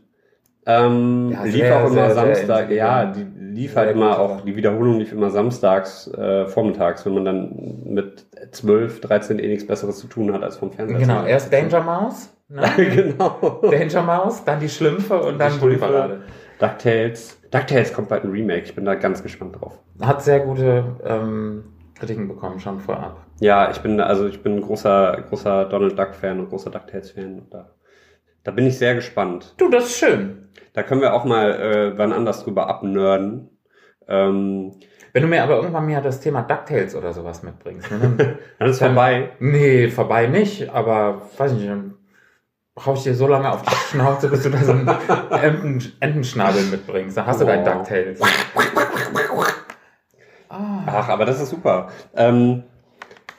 Ähm, Ja, lief sehr, auch immer sehr, sehr Samstag, inspirierend. ja, die lief Sehr halt immer auch, die Wiederholung lief immer samstags, äh, vormittags, wenn man dann mit 12, 13 eh nichts Besseres zu tun hat, als vom Fernseher Genau, erst Danger Mouse, ne? genau. Danger Mouse, dann die Schlümpfe und dann Die. Parade. DuckTales. DuckTales kommt bald ein Remake, ich bin da ganz gespannt drauf. Hat sehr gute ähm, Kritiken bekommen, schon vorab. Ja, ich bin, also ich bin ein großer, großer Donald Duck Fan und großer DuckTales-Fan. Da, da bin ich sehr gespannt. Du, das ist schön. Da können wir auch mal äh, wann anders drüber abnörden. Ähm, Wenn du mir aber irgendwann mal das Thema DuckTales oder sowas mitbringst. Ne? dann- ist Dann- vorbei. nee, vorbei nicht, aber weiß nicht, dann hau ich dir so lange auf die Schnauze, bis du da so einen Enten, Entenschnabel mitbringst. Dann hast du dein Oh. DuckTales. Ah. Ach, aber das ist super. Ähm,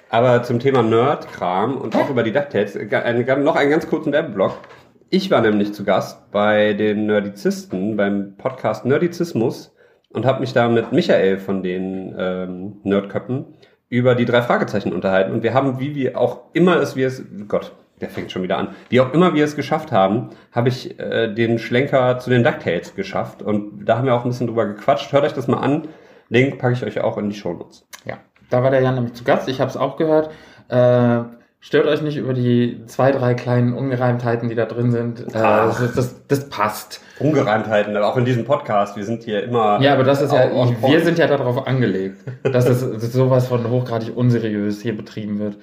aber zum Thema Nerd-Kram und auch über die DuckTales, äh, noch einen ganz kurzen Werbeblock. Ich war nämlich zu Gast bei den Nerdizisten beim Podcast Nerdizismus und habe mich da mit Michael von den ähm, Nerdköppen über die drei Fragezeichen unterhalten. Und wir haben, wie wir auch immer es, wir es, Gott, der fängt schon wieder an, wie auch immer wir es geschafft haben, habe ich äh, den Schlenker zu den DuckTales geschafft. Und da haben wir auch ein bisschen drüber gequatscht. Hört euch das mal an. Link packe ich euch auch in die Shownotes. Ja, da war der Jan nämlich zu Gast. Ich habe es auch gehört. Äh, stört euch nicht über die zwei, drei kleinen Ungereimtheiten, die da drin sind. Äh, Ach. das, das, das passt. Ungereimtheiten, aber auch in diesem Podcast. Wir sind hier immer. Ja, aber das ist ja, wir sind ja darauf angelegt, dass es dass sowas von hochgradig unseriös hier betrieben wird.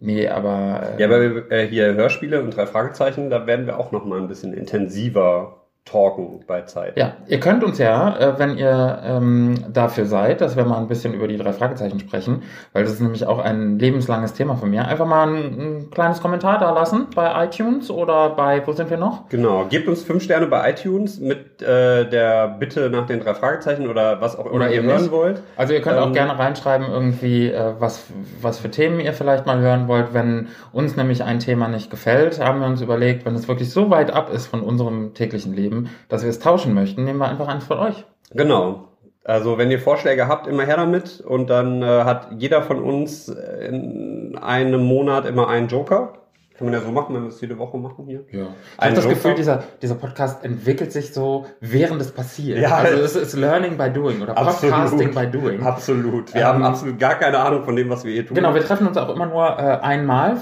Nee, aber. äh, Ja, aber äh, hier Hörspiele und drei Fragezeichen, da werden wir auch noch mal ein bisschen intensiver talken bei Zeit. Ja, ihr könnt uns ja, äh, wenn ihr ähm, dafür seid, dass wir mal ein bisschen über die drei Fragezeichen sprechen, weil das ist nämlich auch ein lebenslanges Thema von mir, einfach mal ein, ein kleines Kommentar da lassen bei iTunes oder bei, wo sind wir noch? Genau. Gebt uns fünf Sterne bei iTunes mit äh, der Bitte nach den drei Fragezeichen oder was auch immer Oder ihr hören nicht. wollt. Also ihr könnt auch Ähm, gerne reinschreiben, irgendwie, äh, was, was für Themen ihr vielleicht mal hören wollt. Wenn uns nämlich ein Thema nicht gefällt, haben wir uns überlegt, wenn es wirklich so weit ab ist von unserem täglichen Leben, dass wir es tauschen möchten, nehmen wir einfach eins von euch. Genau. Also wenn ihr Vorschläge habt, immer her damit. Und dann äh, hat jeder von uns in einem Monat immer einen Joker. Kann man ja so machen, wenn wir es jede Woche machen hier. Ja. Ich Ein habe das? Gefühl, dieser, dieser Podcast entwickelt sich so, während es passiert. Ja. also es ist Learning by Doing oder Absolut. Podcasting by Doing. Absolut. Wir Ähm, haben absolut gar keine Ahnung von dem, was wir hier tun. Genau, wir treffen uns auch immer nur äh, einmal,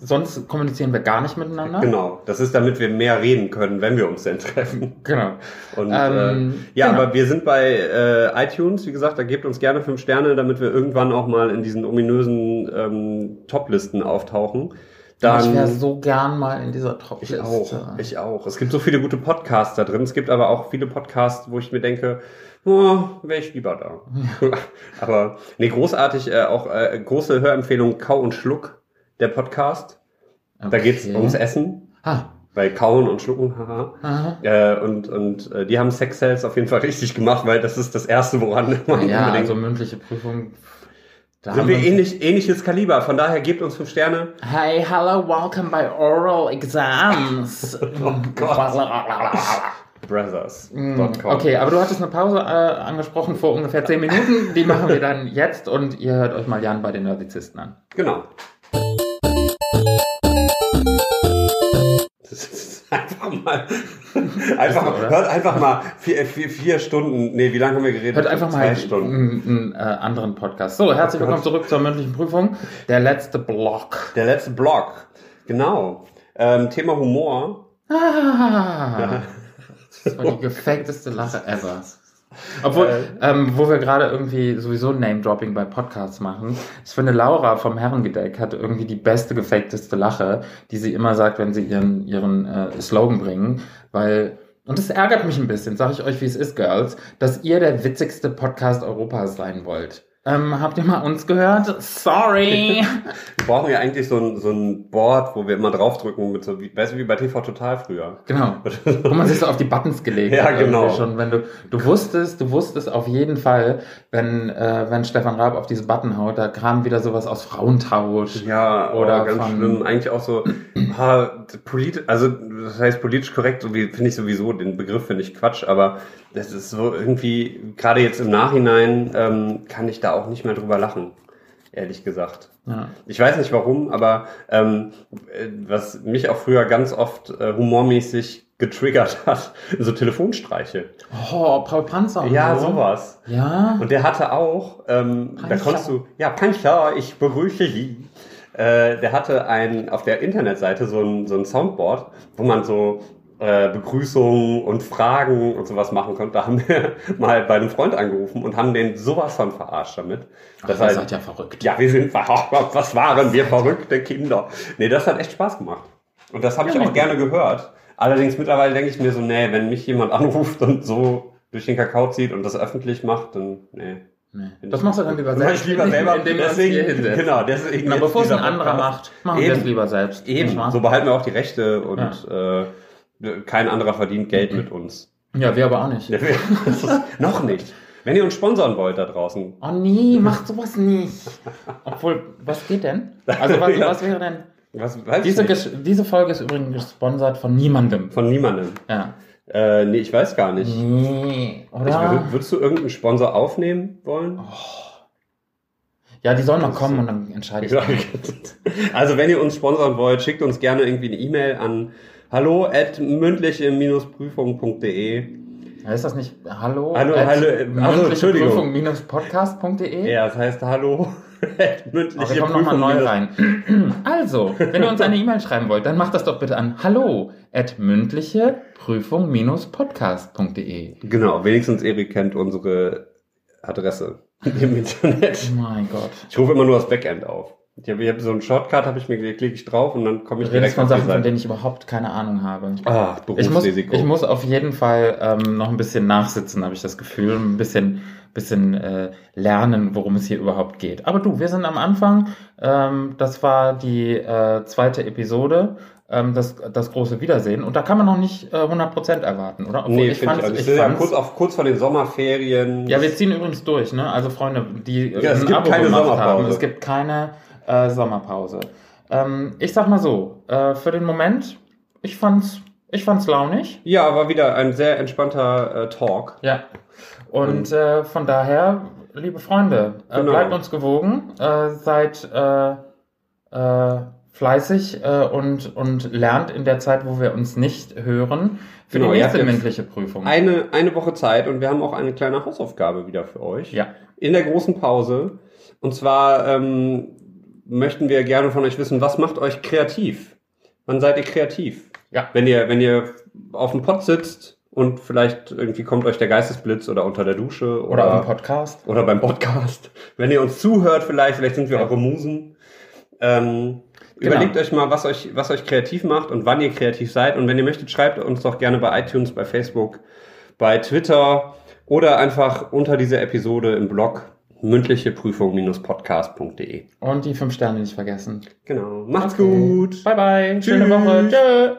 sonst kommunizieren wir gar nicht miteinander. Genau. Das ist, damit wir mehr reden können, wenn wir uns denn treffen. Genau. Und Ähm, äh, ja, genau. aber wir sind bei äh, iTunes, wie gesagt, da gebt uns gerne fünf Sterne, damit wir irgendwann auch mal in diesen ominösen ähm, Top-Listen auftauchen. Dann, ich wäre so gern mal in dieser ich Top-Liste. auch, ich auch. Es gibt so viele gute Podcasts da drin. Es gibt aber auch viele Podcasts, wo ich mir denke, oh, wäre ich lieber da. aber nee, großartig, äh, auch äh, große Hörempfehlung Kau und Schluck, der Podcast. Da geht's ums Essen, Ah, bei Kauen und Schlucken, haha. aha. Äh, und und äh, die haben Sex Sales auf jeden Fall richtig gemacht, weil das ist das Erste, woran man Ja, unbedingt. also mündliche Prüfung. Da sind haben wir ähnlich, ähnliches Kaliber. Von daher gebt uns fünf Sterne. Hey, hello, welcome by oral exams. Oh Brothers.com. Okay, aber du hattest eine Pause äh, angesprochen vor ungefähr 10 Minuten. Die machen wir dann jetzt und ihr hört euch mal Jan bei den Nerdizisten an. Genau. Das ist einfach mal. Einfach, oder? hört einfach mal vier, vier, vier Stunden. Nee, wie lange haben wir geredet? Hört einfach Zwei mal Stunden. einen, einen äh, anderen Podcast. So, herzlich willkommen zurück zur mündlichen Prüfung. Der letzte Block. Der letzte Block. Genau. Ähm, Thema Humor. Ah, das war die gefakteste Lache ever. Obwohl, Äh. ähm, wo wir gerade irgendwie sowieso Name-Dropping bei Podcasts machen, ich finde Laura vom Herrengedeck hat irgendwie die beste gefakteste Lache, die sie immer sagt, wenn sie ihren, ihren äh, Slogan bringen, weil, und das ärgert mich ein bisschen, sage ich euch, wie es ist, Girls, dass ihr der witzigste Podcast Europas sein wollt. Ähm, habt ihr mal uns gehört? Sorry! Wir brauchen ja eigentlich so ein, so ein Board, wo wir immer draufdrücken mit so, wie, weißt du, wie bei TV Total früher. Genau. Wo man sich so auf die Buttons gelegt Ja, hat. irgendwie genau. Schon, wenn du, du wusstest, du wusstest auf jeden Fall, wenn, äh, wenn Stefan Raab auf diese Button haut, da kam wieder sowas aus Frauentausch. Ja, Oder oder ganz von- schlimm. Eigentlich auch so, ha, politisch, also das heißt politisch korrekt, so wie finde ich sowieso, den Begriff finde ich Quatsch, aber das ist so irgendwie, gerade jetzt im Nachhinein, ähm, kann ich da auch nicht mehr drüber lachen, ehrlich gesagt. Ja. Ich weiß nicht warum, aber ähm, äh, was mich auch früher ganz oft äh, humormäßig getriggert hat. So Telefonstreiche. Oh, Paul Panzer. und Ja, so. sowas. Ja. Und der hatte auch, ähm, da konntest du, ja, Pancher, ich begrüße Sie. Äh, der hatte ein, auf der Internetseite so ein, so ein Soundboard, wo man so äh, Begrüßungen und Fragen und sowas machen konnte. Da haben wir mal bei einem Freund angerufen und haben den sowas von verarscht damit. Ach, Das ihr halt- seid ja verrückt. ja, wir sind, was waren wir verrückte Kinder. Nee, das hat echt Spaß gemacht. Und das habe Ja, ich auch gerne gehört. Allerdings mittlerweile denke ich mir so, nee, wenn mich jemand anruft und so durch den Kakao zieht und das öffentlich macht, dann, nee. Nee. Das machst du dann lieber selbst. mach ich lieber selber. indem deswegen, genau, deswegen. Na, bevor es ein anderer macht, machen wir es lieber selbst. Eben, so behalten wir auch die Rechte und äh, kein anderer verdient Geld mit uns. Ja, wir aber auch nicht. Noch nicht. Wenn ihr uns sponsern wollt da draußen, Oh nee, macht sowas nicht. Obwohl, was geht denn? Also was, Ja. was wäre denn? was Diese, ich diese Folge ist übrigens gesponsert von niemandem. Von niemandem. Ja. Äh, nee, ich weiß gar nicht. Nee, Ich, oder? wür- würdest du irgendeinen Sponsor aufnehmen wollen? Ja, die sollen noch Das kommen und dann entscheide ich. Ja. Also wenn ihr uns sponsern wollt, schickt uns gerne irgendwie eine E-Mail an hallo at mündliche-prüfung.de. Ist das nicht Hallo? Hallo, at hallo, also, Entschuldigung. Prüfung-podcast.de? Ja, das heißt hallo at Aber Oh, wir kommen nochmal neu rein. Also, wenn ihr uns eine E-Mail schreiben wollt, dann macht das doch bitte an hallo at mündliche Prüfung-podcast.de. Genau, wenigstens Erik kennt unsere Adresse im Internet. Mein Gott. Ich rufe immer nur das Backend auf. Ich habe hab so einen Shortcut, habe ich mir klicke ich drauf und dann komme ich direkt von Sachen, von denen ich überhaupt keine Ahnung habe. Ah, Ich muss, Berufsrisiko. ich muss auf jeden Fall ähm, noch ein bisschen nachsitzen, habe ich das Gefühl. Ein bisschen, bisschen äh, lernen, worum es hier überhaupt geht. Aber du, wir sind am Anfang. Ähm, das war die äh, zweite Episode, ähm, das, das große Wiedersehen. Und da kann man noch nicht äh, 100% erwarten, oder? Obwohl nee, ich fand's- also ich ja kurz, auf, kurz vor den Sommerferien. Ja, wir ziehen übrigens durch, ne? Also Freunde, die Ja, es ein gibt Abo keine gemacht Sommerpause. haben, es gibt keine äh, Sommerpause. Ähm, ich sag mal so, äh, für den Moment, ich fand's, ich fand's launig. ja, war wieder ein sehr entspannter äh, Talk. Ja. Und äh, von daher, liebe Freunde, äh, Genau. bleibt uns gewogen, seid fleißig äh, und, und lernt in der Zeit, wo wir uns nicht hören, für Genau, die nächste mündliche Prüfung. Eine, eine Woche Zeit und wir haben auch eine kleine Hausaufgabe wieder für euch. ja. In der großen Pause. Und zwar ähm, möchten wir gerne von euch wissen, was macht euch kreativ? Wann seid ihr kreativ? Ja. Wenn ihr, wenn ihr auf dem Pott sitzt und vielleicht irgendwie kommt euch der Geistesblitz oder unter der Dusche oder, Oder dem Podcast. oder beim Podcast. Wenn ihr uns zuhört, vielleicht, vielleicht sind wir Ja. eure Musen. Ähm, Genau. Überlegt euch mal, was euch, was euch kreativ macht und wann ihr kreativ seid. Und wenn ihr möchtet, schreibt uns doch gerne bei iTunes, bei Facebook, bei Twitter oder einfach unter dieser Episode im Blog mündlicheprüfung-podcast.de. Und die fünf Sterne nicht vergessen. Genau. Macht's Okay. gut. Bye bye. Schöne Tschüss. Woche. Tschö.